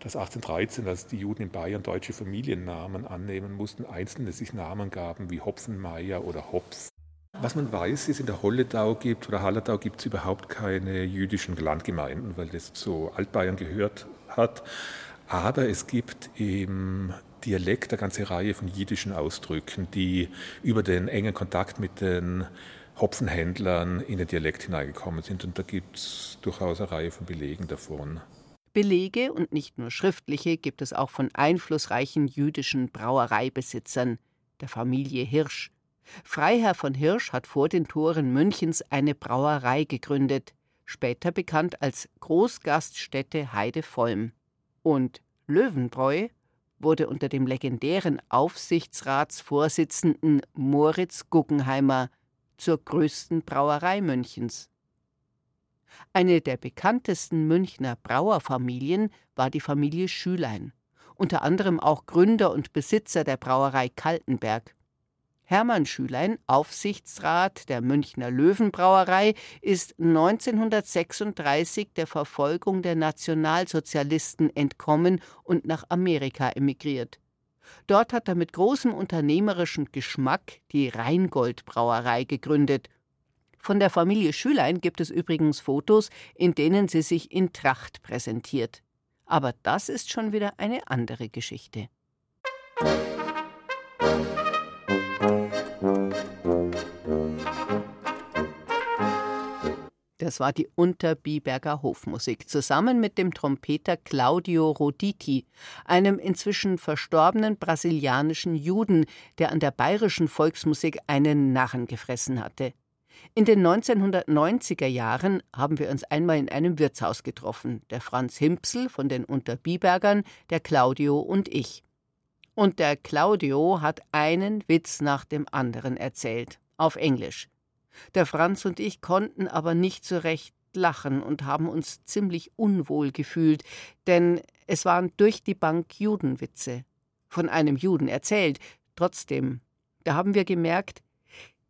dass 1813, als die Juden in Bayern deutsche Familiennamen annehmen mussten, einzelne sich Namen gaben wie Hopfenmeier oder Hopf. Was man weiß, ist, in der Holledau gibt oder Hallertau gibt es überhaupt keine jüdischen Landgemeinden, weil das zu Altbayern gehört hat. Aber es gibt im Dialekt eine ganze Reihe von jiddischen Ausdrücken, die über den engen Kontakt mit den Hopfenhändlern in den Dialekt hineingekommen sind. Und da gibt es durchaus eine Reihe von Belegen davon. Belege und nicht nur schriftliche gibt es auch von einflussreichen jüdischen Brauereibesitzern, der Familie Hirsch. Freiherr von Hirsch hat vor den Toren Münchens eine Brauerei gegründet, später bekannt als Großgaststätte Heidevollm. Und Löwenbräu wurde unter dem legendären Aufsichtsratsvorsitzenden Moritz Guggenheimer zur größten Brauerei Münchens. Eine der bekanntesten Münchner Brauerfamilien war die Familie Schülein, unter anderem auch Gründer und Besitzer der Brauerei Kaltenberg. Hermann Schülein, Aufsichtsrat der Münchner Löwenbrauerei, ist 1936 der Verfolgung der Nationalsozialisten entkommen und nach Amerika emigriert. Dort hat er mit großem unternehmerischen Geschmack die Rheingold Brauerei gegründet von der Familie Schülein gibt es übrigens Fotos, in denen sie sich in Tracht präsentiert. Aber das ist schon wieder eine andere Geschichte. Das war die Unterbiberger Hofmusik, zusammen mit dem Trompeter Claudio Roditi, einem inzwischen verstorbenen brasilianischen Juden, der an der bayerischen Volksmusik einen Narren gefressen hatte. In den 1990er Jahren haben wir uns einmal in einem Wirtshaus getroffen, der Franz Himpsel von den Unterbibergern, der Claudio und ich. Und der Claudio hat einen Witz nach dem anderen erzählt, auf Englisch. Der Franz und ich konnten aber nicht so recht lachen und haben uns ziemlich unwohl gefühlt, denn es waren durch die Bank Judenwitze. Von einem Juden erzählt. Trotzdem, da haben wir gemerkt,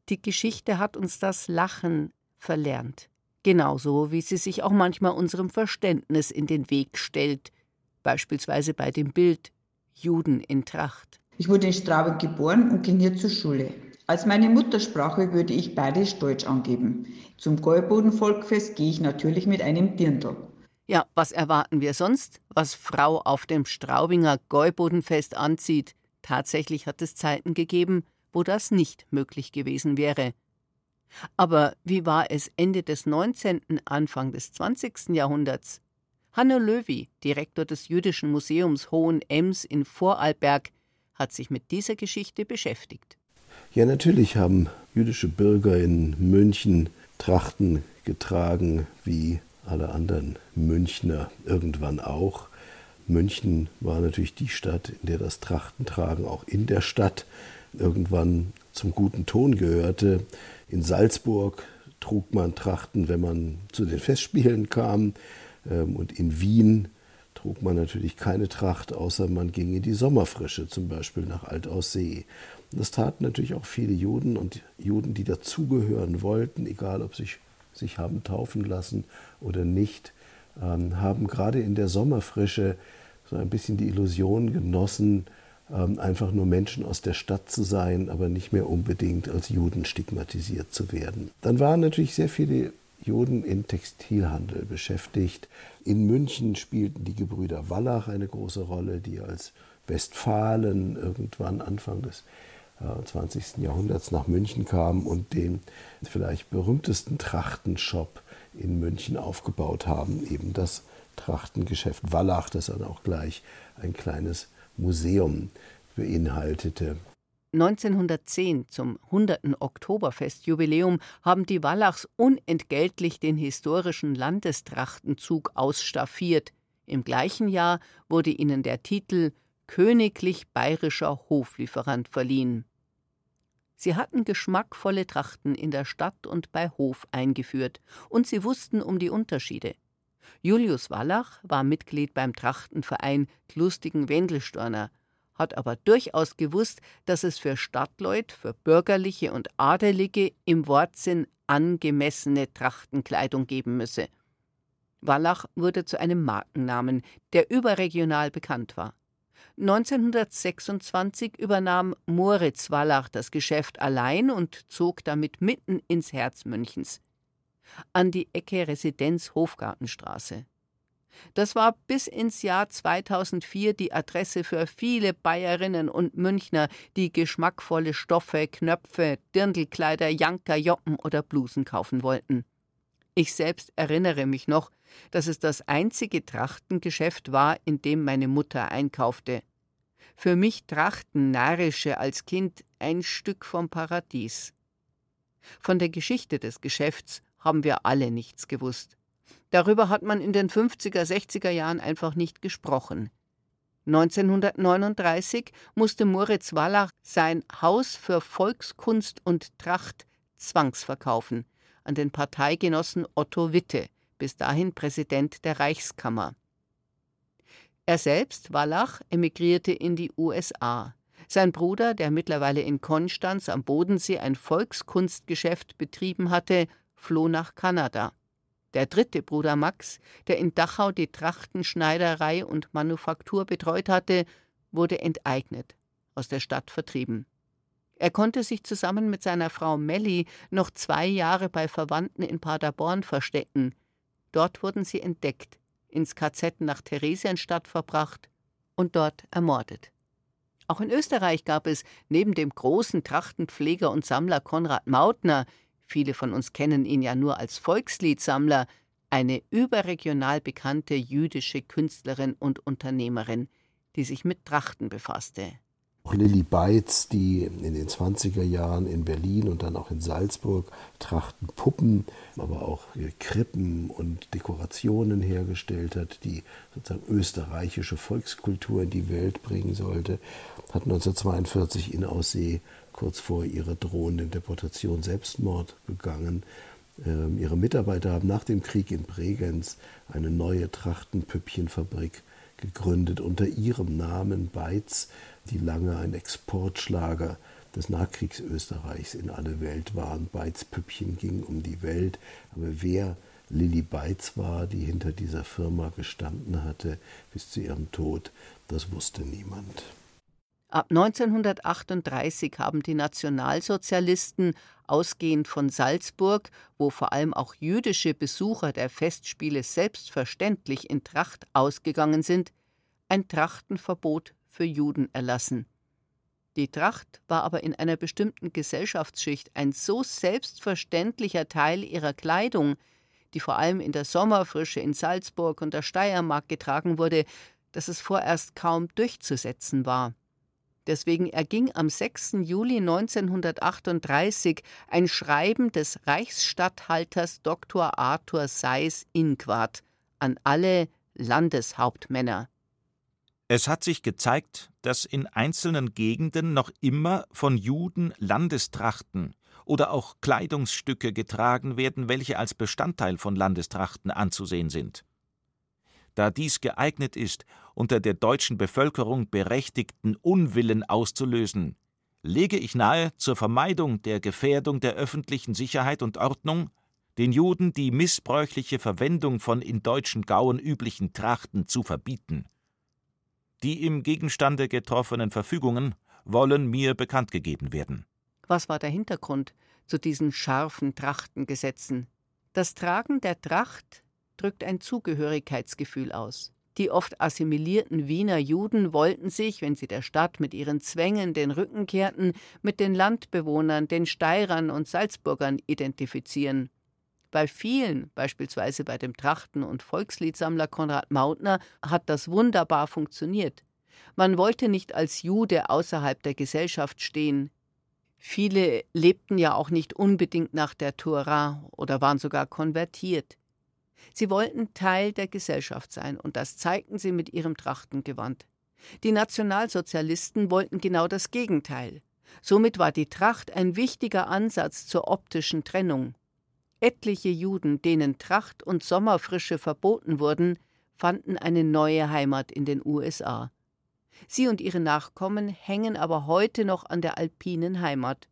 die Geschichte hat uns das Lachen verlernt. Genauso wie sie sich auch manchmal unserem Verständnis in den Weg stellt, beispielsweise bei dem Bild Juden in Tracht. Ich wurde in Straubing geboren und ging hier zur Schule. Als meine Muttersprache würde ich beides Deutsch angeben. Zum Gäubodenvolkfest gehe ich natürlich mit einem Dirndl. Ja, was erwarten wir sonst, was Frau auf dem Straubinger Gäubodenfest anzieht? Tatsächlich hat es Zeiten gegeben, wo das nicht möglich gewesen wäre. Aber wie war es Ende des 19., Anfang des 20. Jahrhunderts? Hanno Löwy, Direktor des Jüdischen Museums Hohen Ems in Vorarlberg, hat sich mit dieser Geschichte beschäftigt. Ja, natürlich haben jüdische Bürger in München Trachten getragen, wie alle anderen Münchner irgendwann auch. München war natürlich die Stadt, in der das Trachtentragen auch in der Stadt irgendwann zum guten Ton gehörte. In Salzburg trug man Trachten, wenn man zu den Festspielen kam. Ähm, und in Wien trug man natürlich keine Tracht, außer man ging in die Sommerfrische, zum Beispiel nach Altaussee. Das taten natürlich auch viele Juden und Juden, die dazugehören wollten, egal ob sie sich, sich haben taufen lassen oder nicht, ähm, haben gerade in der Sommerfrische so ein bisschen die Illusion genossen, ähm, einfach nur Menschen aus der Stadt zu sein, aber nicht mehr unbedingt als Juden stigmatisiert zu werden. Dann waren natürlich sehr viele Juden im Textilhandel beschäftigt. In München spielten die Gebrüder Wallach eine große Rolle, die als Westfalen irgendwann Anfang des 20. Äh, Jahrhunderts nach München kamen und den vielleicht berühmtesten Trachtenshop in München aufgebaut haben, eben das Trachtengeschäft Wallach, das dann auch gleich ein kleines Museum beinhaltete. 1910 zum 100. Oktoberfestjubiläum haben die Wallachs unentgeltlich den historischen Landestrachtenzug ausstaffiert. Im gleichen Jahr wurde ihnen der Titel Königlich Bayerischer Hoflieferant verliehen. Sie hatten geschmackvolle Trachten in der Stadt und bei Hof eingeführt, und sie wussten um die Unterschiede. Julius Wallach war Mitglied beim Trachtenverein Klustigen Wendelstorner, hat aber durchaus gewusst, dass es für Stadtleut, für Bürgerliche und Adelige im Wortsinn angemessene Trachtenkleidung geben müsse. Wallach wurde zu einem Markennamen, der überregional bekannt war. 1926 übernahm Moritz Wallach das Geschäft allein und zog damit mitten ins Herz Münchens. An die Ecke Residenz Hofgartenstraße. Das war bis ins Jahr 2004 die Adresse für viele Bayerinnen und Münchner, die geschmackvolle Stoffe, Knöpfe, Dirndlkleider, Janker, Joppen oder Blusen kaufen wollten. Ich selbst erinnere mich noch, dass es das einzige Trachtengeschäft war, in dem meine Mutter einkaufte. Für mich trachten Narische als Kind ein Stück vom Paradies. Von der Geschichte des Geschäfts haben wir alle nichts gewusst. Darüber hat man in den 50er, 60er Jahren einfach nicht gesprochen. 1939 musste Moritz Wallach sein Haus für Volkskunst und Tracht zwangsverkaufen an den Parteigenossen Otto Witte, bis dahin Präsident der Reichskammer. Er selbst, Wallach, emigrierte in die USA. Sein Bruder, der mittlerweile in Konstanz am Bodensee ein Volkskunstgeschäft betrieben hatte, floh nach Kanada. Der dritte Bruder Max, der in Dachau die Trachtenschneiderei und Manufaktur betreut hatte, wurde enteignet, aus der Stadt vertrieben. Er konnte sich zusammen mit seiner Frau Melli noch zwei Jahre bei Verwandten in Paderborn verstecken. Dort wurden sie entdeckt, ins KZ nach Theresienstadt verbracht und dort ermordet. Auch in Österreich gab es neben dem großen Trachtenpfleger und Sammler Konrad Mautner viele von uns kennen ihn ja nur als Volksliedsammler, eine überregional bekannte jüdische Künstlerin und Unternehmerin, die sich mit Trachten befasste. Auch Lilly Beitz, die in den 20er Jahren in Berlin und dann auch in Salzburg Trachtenpuppen, aber auch Krippen und Dekorationen hergestellt hat, die sozusagen österreichische Volkskultur in die Welt bringen sollte, hat 1942 in Aussee kurz vor ihrer drohenden Deportation Selbstmord begangen. Ähm, ihre Mitarbeiter haben nach dem Krieg in Bregenz eine neue Trachtenpüppchenfabrik gegründet unter ihrem Namen Beitz, die lange ein Exportschlager des Nachkriegsösterreichs in alle Welt waren. Beitz Püppchen ging um die Welt, aber wer Lilly Beitz war, die hinter dieser Firma gestanden hatte bis zu ihrem Tod, das wusste niemand. Ab 1938 haben die Nationalsozialisten, ausgehend von Salzburg, wo vor allem auch jüdische Besucher der Festspiele selbstverständlich in Tracht ausgegangen sind, ein Trachtenverbot für Juden erlassen. Die Tracht war aber in einer bestimmten Gesellschaftsschicht ein so selbstverständlicher Teil ihrer Kleidung, die vor allem in der Sommerfrische in Salzburg und der Steiermark getragen wurde, dass es vorerst kaum durchzusetzen war. Deswegen erging am 6. Juli 1938 ein Schreiben des Reichsstatthalters Dr. Arthur Seyß-Inquart an alle Landeshauptmänner. Es hat sich gezeigt, dass in einzelnen Gegenden noch immer von Juden Landestrachten oder auch Kleidungsstücke getragen werden, welche als Bestandteil von Landestrachten anzusehen sind. da dies geeignet ist, unter der deutschen Bevölkerung berechtigten Unwillen auszulösen, lege ich nahe, zur Vermeidung der Gefährdung der öffentlichen Sicherheit und Ordnung den Juden die missbräuchliche Verwendung von in deutschen Gauen üblichen Trachten zu verbieten. Die im Gegenstande getroffenen Verfügungen wollen mir bekannt gegeben werden. Was war der Hintergrund zu diesen scharfen Trachtengesetzen? Das Tragen der Tracht drückt ein Zugehörigkeitsgefühl aus. Die oft assimilierten Wiener Juden wollten sich, wenn sie der Stadt mit ihren Zwängen den Rücken kehrten, mit den Landbewohnern, den Steirern und Salzburgern identifizieren. Bei vielen, beispielsweise bei dem Trachten- und Volksliedsammler Konrad Mautner, hat das wunderbar funktioniert. Man wollte nicht als Jude außerhalb der Gesellschaft stehen. Viele lebten ja auch nicht unbedingt nach der Tora oder waren sogar konvertiert. Sie wollten Teil der Gesellschaft sein, und das zeigten sie mit ihrem Trachtengewand. Die Nationalsozialisten wollten genau das Gegenteil. Somit war die Tracht ein wichtiger Ansatz zur optischen Trennung. Etliche Juden, denen Tracht und Sommerfrische verboten wurden, fanden eine neue Heimat in den USA. Sie und ihre Nachkommen hängen aber heute noch an der alpinen Heimat.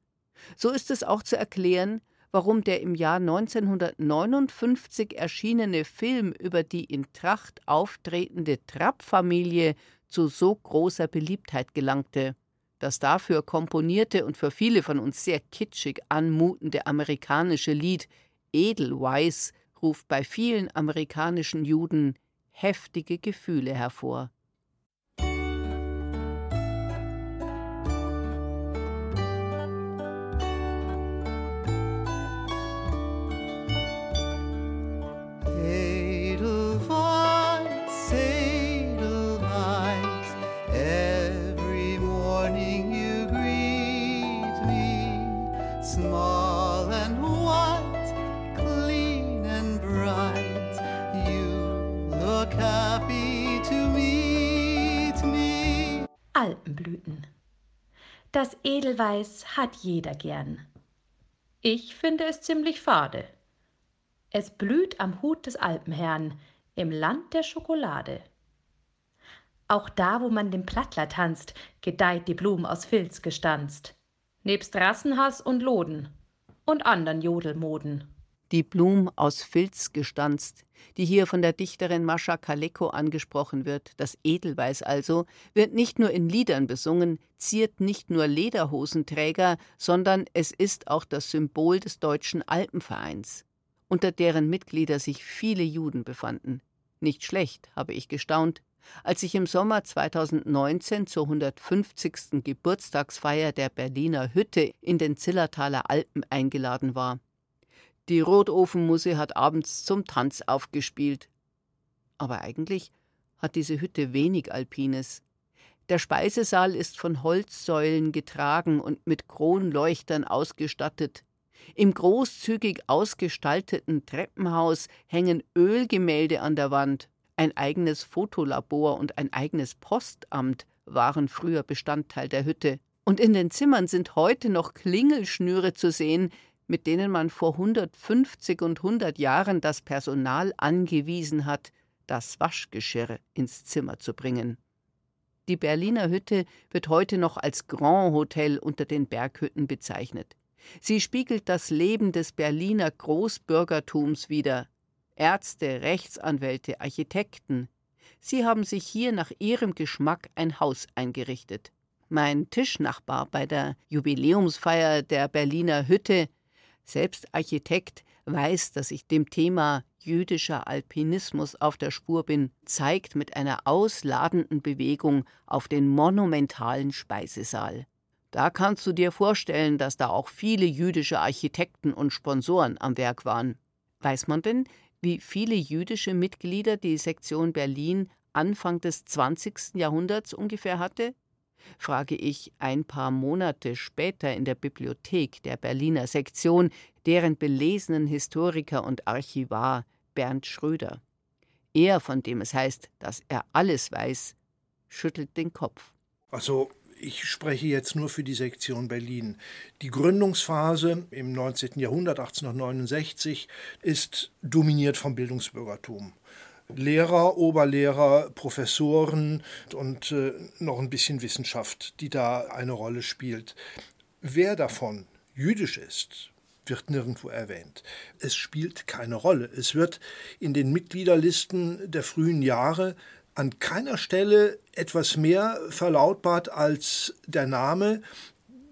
So ist es auch zu erklären, warum der im Jahr 1959 erschienene Film über die in Tracht auftretende Trapp-Familie zu so großer Beliebtheit gelangte. Das dafür komponierte und für viele von uns sehr kitschig anmutende amerikanische Lied Edelweiss ruft bei vielen amerikanischen Juden heftige Gefühle hervor. Alpenblüten. Das Edelweiß hat jeder gern. Ich finde es ziemlich fade. Es blüht am Hut des Alpenherrn, im Land der Schokolade. Auch da, wo man den Plattler tanzt, gedeiht die Blum aus Filz gestanzt, nebst Rassenhass und Loden und andern Jodelmoden die Blum aus Filz gestanzt, die hier von der Dichterin Mascha Kaleko angesprochen wird, das Edelweiß also, wird nicht nur in Liedern besungen, ziert nicht nur Lederhosenträger, sondern es ist auch das Symbol des Deutschen Alpenvereins, unter deren Mitglieder sich viele Juden befanden. Nicht schlecht, habe ich gestaunt, als ich im Sommer 2019 zur 150. Geburtstagsfeier der Berliner Hütte in den Zillertaler Alpen eingeladen war. Die Rotofenmusse hat abends zum Tanz aufgespielt. Aber eigentlich hat diese Hütte wenig Alpines. Der Speisesaal ist von Holzsäulen getragen und mit Kronleuchtern ausgestattet. Im großzügig ausgestalteten Treppenhaus hängen Ölgemälde an der Wand. Ein eigenes Fotolabor und ein eigenes Postamt waren früher Bestandteil der Hütte. Und in den Zimmern sind heute noch Klingelschnüre zu sehen, mit denen man vor 150 und 100 Jahren das Personal angewiesen hat, das Waschgeschirr ins Zimmer zu bringen. Die Berliner Hütte wird heute noch als Grand Hotel unter den Berghütten bezeichnet. Sie spiegelt das Leben des Berliner Großbürgertums wider. Ärzte, Rechtsanwälte, Architekten. Sie haben sich hier nach ihrem Geschmack ein Haus eingerichtet. Mein Tischnachbar bei der Jubiläumsfeier der Berliner Hütte selbst Architekt weiß, dass ich dem Thema jüdischer Alpinismus auf der Spur bin, zeigt mit einer ausladenden Bewegung auf den monumentalen Speisesaal. Da kannst du dir vorstellen, dass da auch viele jüdische Architekten und Sponsoren am Werk waren. Weiß man denn, wie viele jüdische Mitglieder die Sektion Berlin Anfang des 20. Jahrhunderts ungefähr hatte? Frage ich ein paar Monate später in der Bibliothek der Berliner Sektion deren belesenen Historiker und Archivar Bernd Schröder. Er, von dem es heißt, dass er alles weiß, schüttelt den Kopf. Also ich spreche jetzt nur für die Sektion Berlin. Die Gründungsphase im 19. Jahrhundert, 1869, ist dominiert vom Bildungsbürgertum. Lehrer, Oberlehrer, Professoren und äh, noch ein bisschen Wissenschaft, die da eine Rolle spielt. Wer davon jüdisch ist, wird nirgendwo erwähnt. Es spielt keine Rolle. Es wird in den Mitgliederlisten der frühen Jahre an keiner Stelle etwas mehr verlautbart als der Name,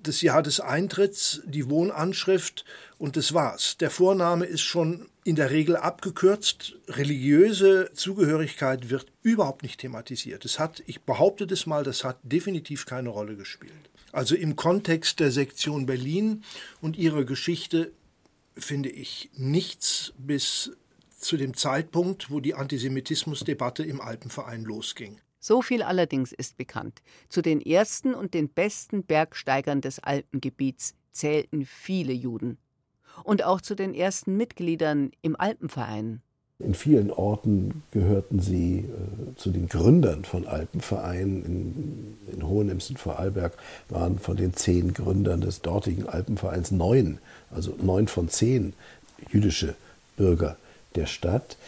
das Jahr des Eintritts, die Wohnanschrift und das war's. Der Vorname ist schon in der Regel abgekürzt. Religiöse Zugehörigkeit wird überhaupt nicht thematisiert. Es hat, ich behaupte das mal, das hat definitiv keine Rolle gespielt. Also im Kontext der Sektion Berlin und ihrer Geschichte finde ich nichts bis zu dem Zeitpunkt, wo die Antisemitismusdebatte im Alpenverein losging. So viel allerdings ist bekannt. Zu den ersten und den besten Bergsteigern des Alpengebiets zählten viele Juden. Und auch zu den ersten Mitgliedern im Alpenverein. In vielen Orten gehörten sie äh, zu den Gründern von Alpenvereinen. In, in Hohenems Vorarlberg waren von den zehn Gründern des dortigen Alpenvereins neun, also neun von zehn jüdische Bürger der Stadt.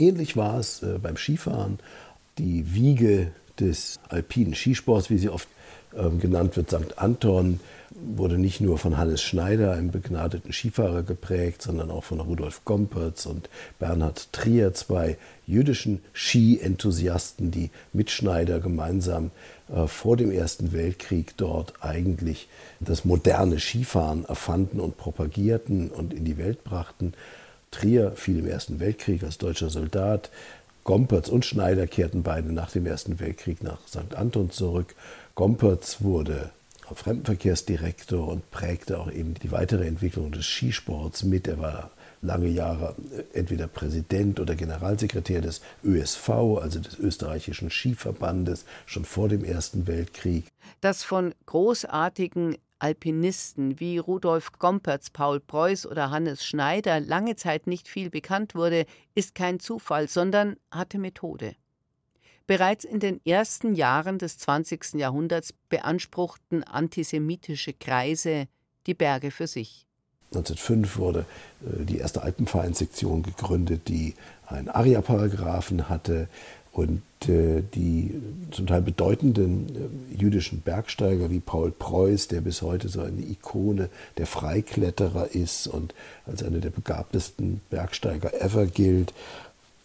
Ähnlich war es äh, beim Skifahren. Die Wiege des alpinen Skisports, wie sie oft genannt wird, St. Anton, wurde nicht nur von Hannes Schneider, einem begnadeten Skifahrer, geprägt, sondern auch von Rudolf Gompertz und Bernhard Trier, zwei jüdischen Ski-Enthusiasten, die mit Schneider gemeinsam äh, vor dem Ersten Weltkrieg dort eigentlich das moderne Skifahren erfanden und propagierten und in die Welt brachten. Trier fiel im Ersten Weltkrieg als deutscher Soldat. Gompertz und Schneider kehrten beide nach dem Ersten Weltkrieg nach St. Anton zurück. Gompertz wurde Fremdenverkehrsdirektor und prägte auch eben die weitere Entwicklung des Skisports mit. Er war lange Jahre äh, entweder Präsident oder Generalsekretär des ÖSV, also des österreichischen Skiverbandes, schon vor dem Ersten Weltkrieg. Das von großartigen Alpinisten wie Rudolf Gompertz, Paul Preuß oder Hannes Schneider lange Zeit nicht viel bekannt wurde, ist kein Zufall, sondern hatte Methode. Bereits in den ersten Jahren des 20. Jahrhunderts beanspruchten antisemitische Kreise die Berge für sich. 1905 wurde äh, die erste Alpenvereinssektion gegründet, die einen Aria-Paragraphen hatte und äh, die zum Teil bedeutenden äh, jüdischen Bergsteiger wie Paul Preuß, der bis heute so eine Ikone der Freikletterer ist und als einer der begabtesten Bergsteiger ever gilt,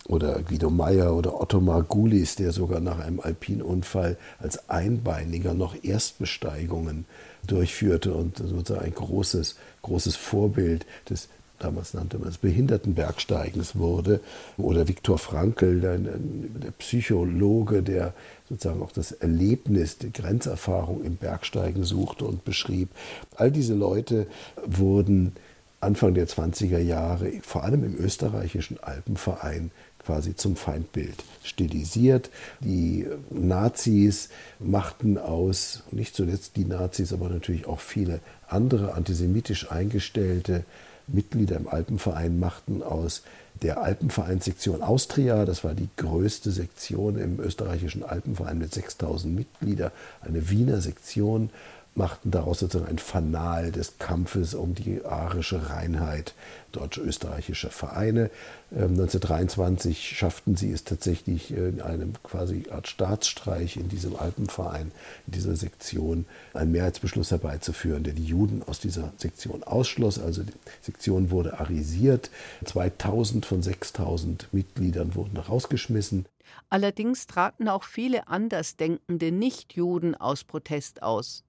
oder Guido Meyer oder Otto Margulis, der sogar nach einem Alpinunfall als Einbeiniger noch Erstbesteigungen durchführte und sozusagen ein großes, großes Vorbild des damals nannte man es Behindertenbergsteigens wurde, oder Viktor Frankl, der, der, Psychologe, der sozusagen auch das Erlebnis, die Grenzerfahrung im Bergsteigen suchte und beschrieb. All diese Leute wurden Anfang der 20er Jahre, vor allem im österreichischen Alpenverein, quasi zum Feindbild stilisiert. Die Nazis machten aus, nicht zuletzt die Nazis, aber natürlich auch viele andere antisemitisch eingestellte Mitglieder im Alpenverein machten aus der Alpenvereinssektion Austria, das war die größte Sektion im österreichischen Alpenverein mit 6000 Mitgliedern, eine Wiener Sektion, machten daraus sozusagen ein Fanal des Kampfes um die arische Reinheit deutsch-österreichischer Vereine. 1923 ähm, schafften sie es tatsächlich in einem quasi Art Staatsstreich in diesem Alpenverein, in dieser Sektion, einen Mehrheitsbeschluss herbeizuführen, der die Juden aus dieser Sektion ausschloss. Also die Sektion wurde arisiert. 2000 von 6000 Mitgliedern wurden rausgeschmissen. Allerdings traten auch viele andersdenkende Nichtjuden aus Protest aus.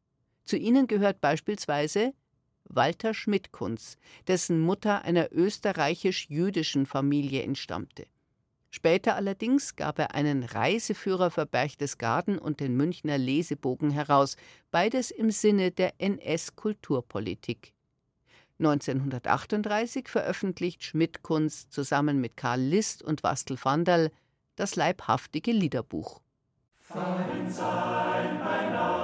Zu ihnen gehört beispielsweise Walter Schmidtkunz, dessen Mutter einer österreichisch-jüdischen Familie entstammte. Später allerdings gab er einen Reiseführer für Berchtesgaden und den Münchner Lesebogen heraus, beides im Sinne der NS-Kulturpolitik. 1938 veröffentlicht Schmidtkunz zusammen mit Karl List und Wastel Vandal das leibhaftige Liederbuch. Fein sein bleiben, fein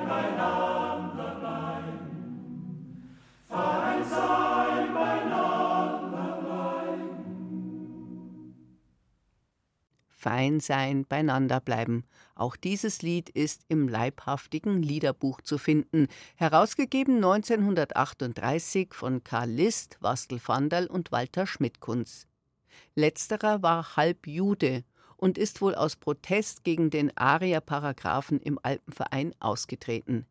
fein sein, beieinander bleiben. Auch dieses Lied ist im leibhaftigen Liederbuch zu finden, herausgegeben 1938 von Karl List, Wastel Vandal und Walter Schmidtkunz. Letzterer war halb Jude und ist wohl aus Protest gegen den Aria-Paragraphen im Alpenverein ausgetreten.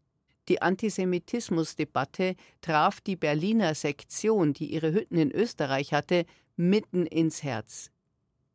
Die Antisemitismusdebatte traf die Berliner Sektion, die ihre Hütten in Österreich hatte, mitten ins Herz.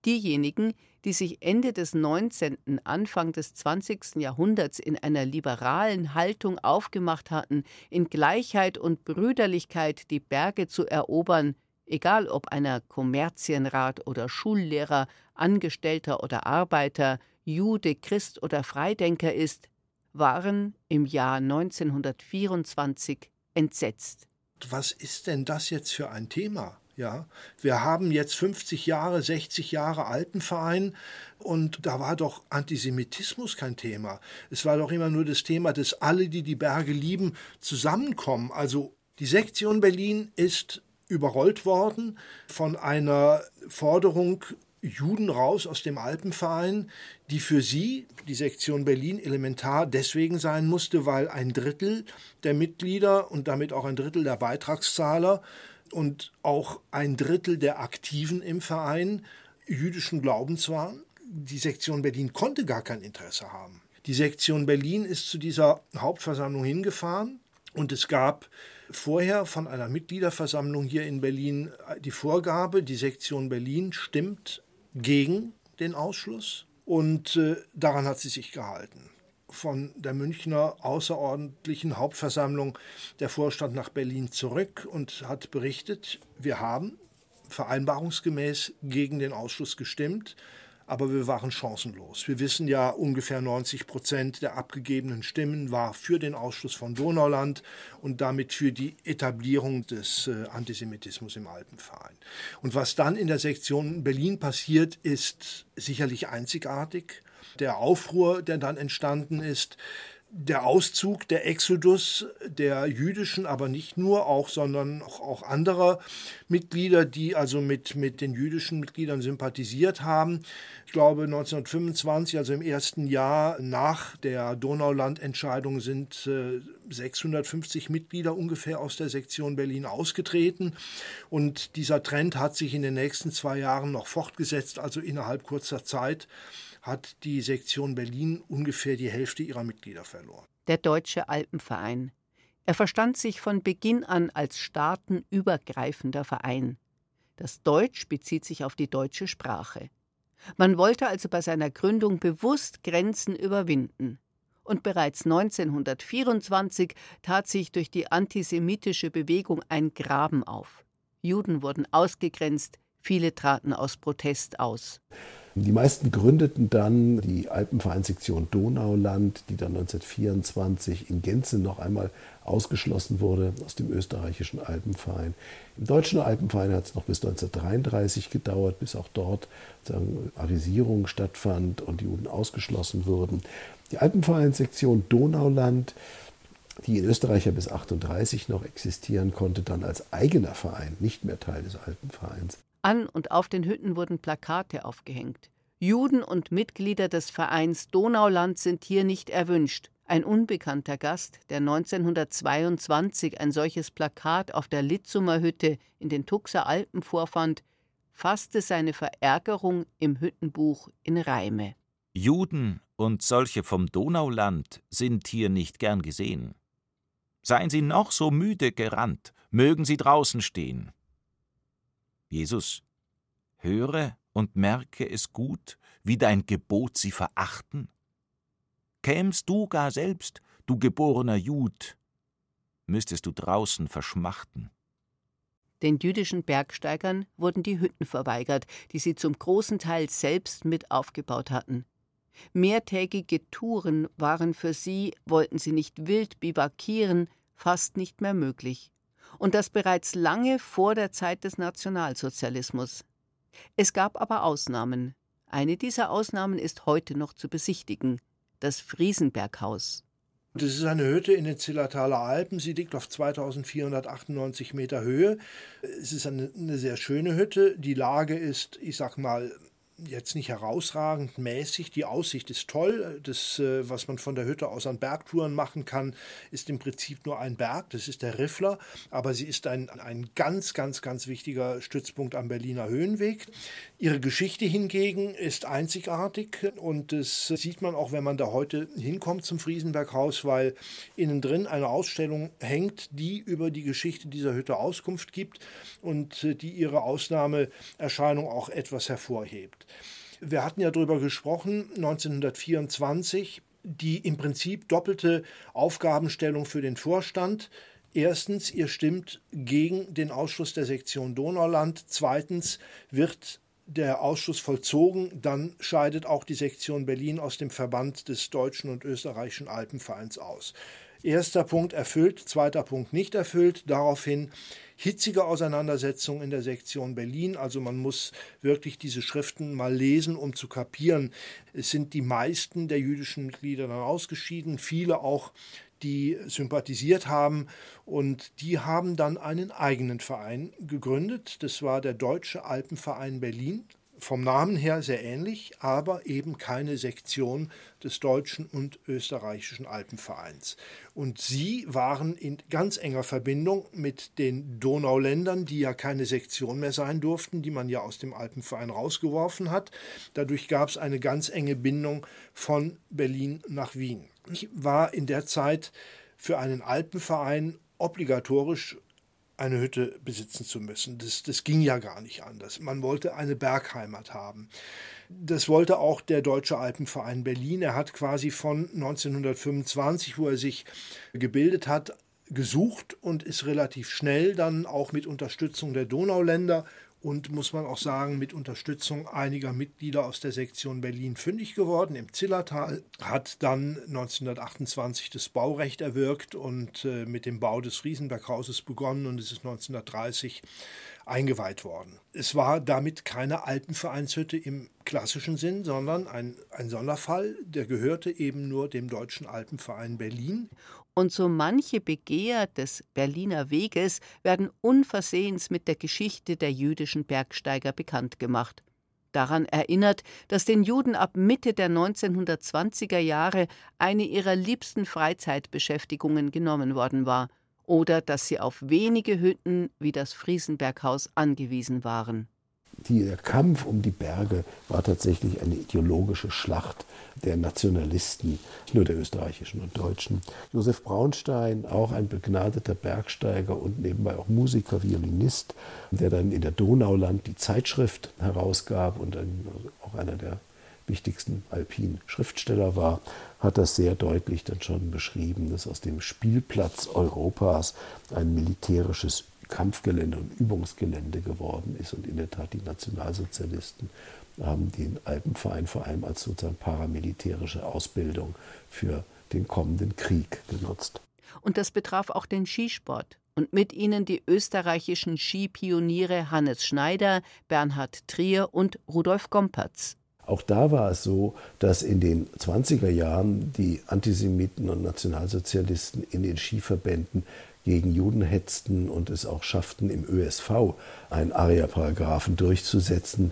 Diejenigen, die sich Ende des 19., Anfang des 20. Jahrhunderts in einer liberalen Haltung aufgemacht hatten, in Gleichheit und Brüderlichkeit die Berge zu erobern, egal ob einer Kommerzienrat oder Schullehrer, Angestellter oder Arbeiter, Jude, Christ oder Freidenker ist, waren im Jahr 1924 entsetzt. Was ist denn das jetzt für ein Thema? Ja, wir haben jetzt 50 Jahre, 60 Jahre Alpenverein und da war doch Antisemitismus kein Thema. Es war doch immer nur das Thema, dass alle, die die Berge lieben, zusammenkommen. Also die Sektion Berlin ist überrollt worden von einer Forderung Juden raus aus dem Alpenverein, die für sie, die Sektion Berlin, elementar deswegen sein musste, weil ein Drittel der Mitglieder und damit auch ein Drittel der Beitragszahler und auch ein Drittel der Aktiven im Verein jüdischen Glaubens waren. Die Sektion Berlin konnte gar kein Interesse haben. Die Sektion Berlin ist zu dieser Hauptversammlung hingefahren und es gab vorher von einer Mitgliederversammlung hier in Berlin die Vorgabe, die Sektion Berlin stimmt gegen den Ausschluss und äh, daran hat sie sich gehalten. Von der Münchner außerordentlichen Hauptversammlung der Vorstand nach Berlin zurück und hat berichtet, wir haben vereinbarungsgemäß gegen den Ausschluss gestimmt aber wir waren chancenlos. Wir wissen ja, ungefähr 90 Prozent der abgegebenen Stimmen war für den Ausschluss von Donauland und damit für die Etablierung des äh, Antisemitismus im Alpenverein. Und was dann in der Sektion Berlin passiert, ist sicherlich einzigartig. Der Aufruhr, der dann entstanden ist, der Auszug, der Exodus der jüdischen, aber nicht nur auch, sondern auch, auch anderer Mitglieder, die also mit, mit den jüdischen Mitgliedern sympathisiert haben. Ich glaube, 1925, also im ersten Jahr nach der Donauland-Entscheidung, sind äh, 650 Mitglieder ungefähr aus der Sektion Berlin ausgetreten. Und dieser Trend hat sich in den nächsten zwei Jahren noch fortgesetzt, also innerhalb kurzer Zeit hat die Sektion Berlin ungefähr die Hälfte ihrer Mitglieder verloren. Der Deutsche Alpenverein. Er verstand sich von Beginn an als staatenübergreifender Verein. Das Deutsch bezieht sich auf die deutsche Sprache. Man wollte also bei seiner Gründung bewusst Grenzen überwinden. Und bereits 1924 tat sich durch die antisemitische Bewegung ein Graben auf. Juden wurden ausgegrenzt, viele traten aus Protest aus. Die meisten gründeten dann die Alpenvereinssektion Donauland, die dann 1924 in Gänze noch einmal ausgeschlossen wurde aus dem österreichischen Alpenverein. Im deutschen Alpenverein hat es noch bis 1933 gedauert, bis auch dort Arisierung stattfand und die Juden ausgeschlossen wurden. Die Alpenvereinssektion Donauland die in Österreich ja bis 1938 noch existieren konnte, dann als eigener Verein, nicht mehr Teil des Alpenvereins. An und auf den Hütten wurden Plakate aufgehängt. Juden und Mitglieder des Vereins Donauland sind hier nicht erwünscht. Ein unbekannter Gast, der 1922 ein solches Plakat auf der Litzumer Hütte in den Tuxer Alpen vorfand, fasste seine Verärgerung im Hüttenbuch in Reime. Juden und solche vom Donauland sind hier nicht gern gesehen. Seien sie noch so müde gerannt, mögen sie draußen stehen. Jesus, höre und merke es gut, wie dein Gebot sie verachten? Kämst du gar selbst, du geborener Jud, müsstest du draußen verschmachten. Den jüdischen Bergsteigern wurden die Hütten verweigert, die sie zum großen Teil selbst mit aufgebaut hatten. Mehrtägige Touren waren für sie, wollten sie nicht wild bivakieren, fast nicht mehr möglich und das bereits lange vor der Zeit des Nationalsozialismus. Es gab aber Ausnahmen. Eine dieser Ausnahmen ist heute noch zu besichtigen, das Friesenberghaus. Das ist eine Hütte in den Zillertaler Alpen. Sie liegt auf 2498 Meter Höhe. Es ist eine, eine, sehr schöne Hütte. Die Lage ist, ich sag mal, jetzt nicht herausragend mäßig. Die Aussicht ist toll. Das, äh, was man von der Hütte aus an Bergtouren machen kann, ist im Prinzip nur ein Berg. Das ist der Riffler. Aber sie ist ein, ein ganz, ganz, ganz wichtiger Stützpunkt am Berliner Höhenweg. Ihre Geschichte hingegen ist einzigartig. Und das sieht man auch, wenn man da heute hinkommt zum Friesenberghaus, weil innen drin eine Ausstellung hängt, die über die Geschichte dieser Hütte Auskunft gibt und die ihre Ausnahmeerscheinung auch etwas hervorhebt. Wir hatten ja darüber gesprochen, 1924, die im Prinzip doppelte Aufgabenstellung für den Vorstand. Erstens, ihr stimmt gegen den Ausschluss der Sektion Donauland. Zweitens wird der Ausschuss vollzogen, dann scheidet auch die Sektion Berlin aus dem Verband des Deutschen und Österreichischen Alpenvereins aus. Erster Punkt erfüllt, zweiter Punkt nicht erfüllt. Daraufhin hitzige Auseinandersetzung in der Sektion Berlin. Also man muss wirklich diese Schriften mal lesen, um zu kapieren. Es sind die meisten der jüdischen Mitglieder dann ausgeschieden, viele auch die sympathisiert haben und die haben dann einen eigenen Verein gegründet. Das war der Deutsche Alpenverein Berlin vom Namen her sehr ähnlich, aber eben keine Sektion des deutschen und österreichischen Alpenvereins. Und sie waren in ganz enger Verbindung mit den Donauländern, die ja keine Sektion mehr sein durften, die man ja aus dem Alpenverein rausgeworfen hat. Dadurch gab es eine ganz enge Bindung von Berlin nach Wien. Ich war in der Zeit für einen Alpenverein obligatorisch eine Hütte besitzen zu müssen. Das, das ging ja gar nicht anders. Man wollte eine Bergheimat haben. Das wollte auch der Deutsche Alpenverein Berlin. Er hat quasi von 1925, wo er sich gebildet hat, gesucht und ist relativ schnell dann auch mit Unterstützung der Donauländer und muss man auch sagen, mit Unterstützung einiger Mitglieder aus der Sektion Berlin fündig geworden im Zillertal, hat dann 1928 das Baurecht erwirkt und äh, mit dem Bau des Riesenberghauses begonnen und es ist 1930 eingeweiht worden. Es war damit keine Alpenvereinshütte im klassischen Sinn, sondern ein, ein Sonderfall, der gehörte eben nur dem Deutschen Alpenverein Berlin. Und so manche Begehr des Berliner Weges werden unversehens mit der Geschichte der jüdischen Bergsteiger bekannt gemacht. Daran erinnert, dass den Juden ab Mitte der 1920er Jahre eine ihrer liebsten Freizeitbeschäftigungen genommen worden war – oder dass sie auf wenige Hütten wie das Friesenberghaus angewiesen waren. Der Kampf um die Berge war tatsächlich eine ideologische Schlacht der Nationalisten, nicht nur der österreichischen und deutschen. Josef Braunstein, auch ein begnadeter Bergsteiger und nebenbei auch Musiker, Violinist, der dann in der Donauland die Zeitschrift herausgab und ein, auch einer der wichtigsten alpinen Schriftsteller war, hat das sehr deutlich dann schon beschrieben, dass aus dem Spielplatz Europas ein militärisches Kampfgelände und Übungsgelände geworden ist. Und in der Tat, die Nationalsozialisten haben den Alpenverein vor allem als sozusagen paramilitärische Ausbildung für den kommenden Krieg genutzt. Und das betraf auch den Skisport. Und mit ihnen die österreichischen Skipioniere Hannes Schneider, Bernhard Trier und Rudolf Gompertz. Auch da war es so, dass in den 20er Jahren die Antisemiten und Nationalsozialisten in den Skiverbänden gegen Juden hetzten und es auch schafften, im ÖSV einen Aria-Paragraphen durchzusetzen.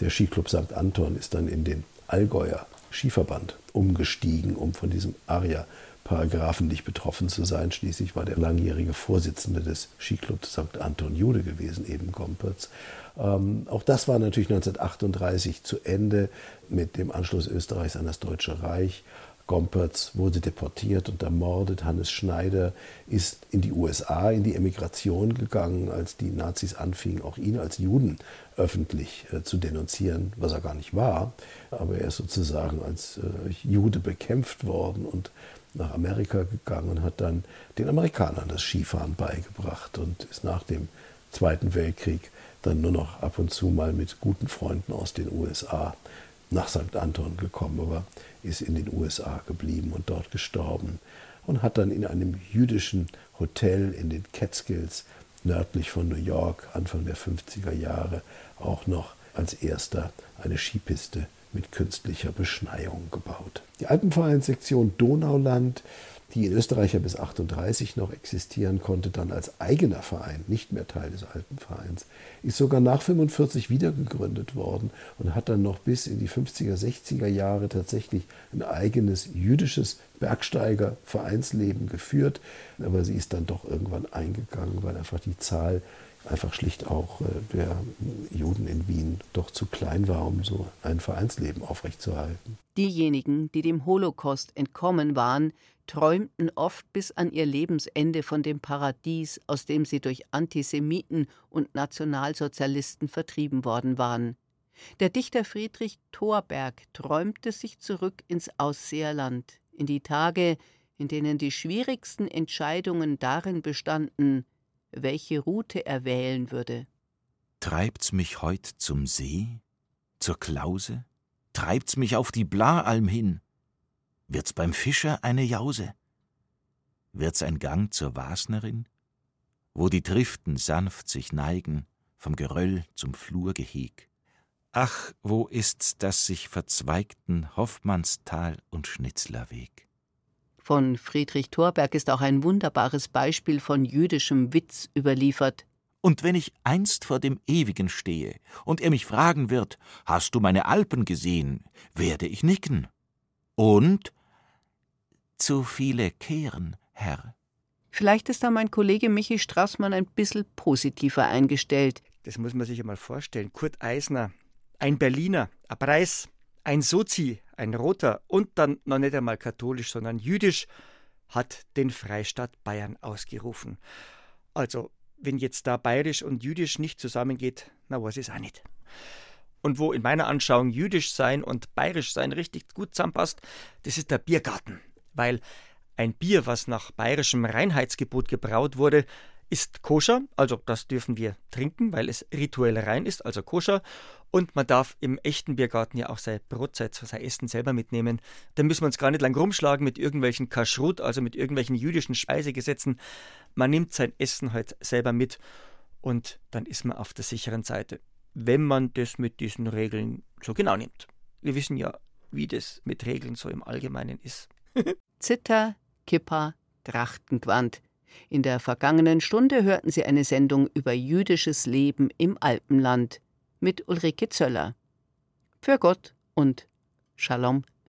Der Skiclub St. Anton ist dann in den Allgäuer Skiverband umgestiegen, um von diesem Aria-Paragraphen nicht betroffen zu sein. Schließlich war der langjährige Vorsitzende des Skiclubs St. Anton Jude gewesen, eben Gompertz. Ähm, auch das war natürlich 1938 zu Ende mit dem Anschluss Österreichs an das Deutsche Reich. Gompertz wurde deportiert und ermordet. Hannes Schneider ist in die USA, in die Emigration gegangen, als die Nazis anfingen, auch ihn als Juden öffentlich äh, zu denunzieren, was er gar nicht war. Aber er ist sozusagen als äh, Jude bekämpft worden und nach Amerika gegangen und hat dann den Amerikanern das Skifahren beigebracht und ist nach dem Zweiten Weltkrieg dann nur noch ab und zu mal mit guten Freunden aus den USA nach St. Anton gekommen, aber ist in den USA geblieben und dort gestorben und hat dann in einem jüdischen Hotel in den Catskills nördlich von New York Anfang der 50er Jahre auch noch als erster eine Skipiste mit künstlicher Beschneiung gebaut. Die Alpenvereinssektion Donauland die in Österreich ja bis 38 noch existieren konnte, dann als eigener Verein, nicht mehr Teil des alten Vereins, ist sogar nach 45 wiedergegründet worden und hat dann noch bis in die 50er, 60er Jahre tatsächlich ein eigenes jüdisches Bergsteiger-Vereinsleben geführt. Aber sie ist dann doch irgendwann eingegangen, weil einfach die Zahl einfach schlicht auch äh, der Juden in Wien doch zu klein war, um so ein Vereinsleben aufrechtzuerhalten. Diejenigen, die dem Holocaust entkommen waren, träumten oft bis an ihr Lebensende von dem Paradies, aus dem sie durch Antisemiten und Nationalsozialisten vertrieben worden waren. Der Dichter Friedrich Thorberg träumte sich zurück ins Ausseerland, in die Tage, in denen die schwierigsten Entscheidungen darin bestanden, welche Route er wählen würde. Treibt's mich heut zum See, zur Klause? Treibt's mich auf die Blaalm hin? Wird's beim Fischer eine Jause? Wird's ein Gang zur Wasnerin, wo die Triften sanft sich neigen vom Geröll zum Flurgeheg? Ach, wo ist's, das sich verzweigten Hoffmannstal und Schnitzlerweg? Von Friedrich Thorberg ist auch ein wunderbares Beispiel von jüdischem Witz überliefert. Und wenn ich einst vor dem Ewigen stehe und er mich fragen wird, hast du meine Alpen gesehen, werde ich nicken. Und zu viele kehren, Herr. Vielleicht ist da mein Kollege Michi Straßmann ein bisschen positiver eingestellt. Das muss man sich einmal vorstellen. Kurt Eisner, ein Berliner, ein Preis, ein Sozi, ein Roter und dann noch nicht einmal katholisch, sondern jüdisch, hat den Freistaat Bayern ausgerufen. Also, wenn jetzt da bayerisch und jüdisch nicht zusammengeht, na ich es auch nicht. Und wo in meiner Anschauung jüdisch sein und bayerisch sein richtig gut zusammenpasst, das ist der Biergarten. Weil ein Bier, was nach bayerischem Reinheitsgebot gebraut wurde, ist koscher, also das dürfen wir trinken, weil es rituell rein ist, also koscher. Und man darf im echten Biergarten ja auch sein Brotzeit, sein Essen selber mitnehmen. Da müssen wir uns gar nicht lang rumschlagen mit irgendwelchen Kaschrut, also mit irgendwelchen jüdischen Speisegesetzen. Man nimmt sein Essen halt selber mit und dann ist man auf der sicheren Seite, wenn man das mit diesen Regeln so genau nimmt. Wir wissen ja, wie das mit Regeln so im Allgemeinen ist. [laughs] Zither, Kippa, Trachtengewand. In der vergangenen Stunde hörten Sie eine Sendung über jüdisches Leben im Alpenland mit Ulrike Zöller. Für Gott und Shalom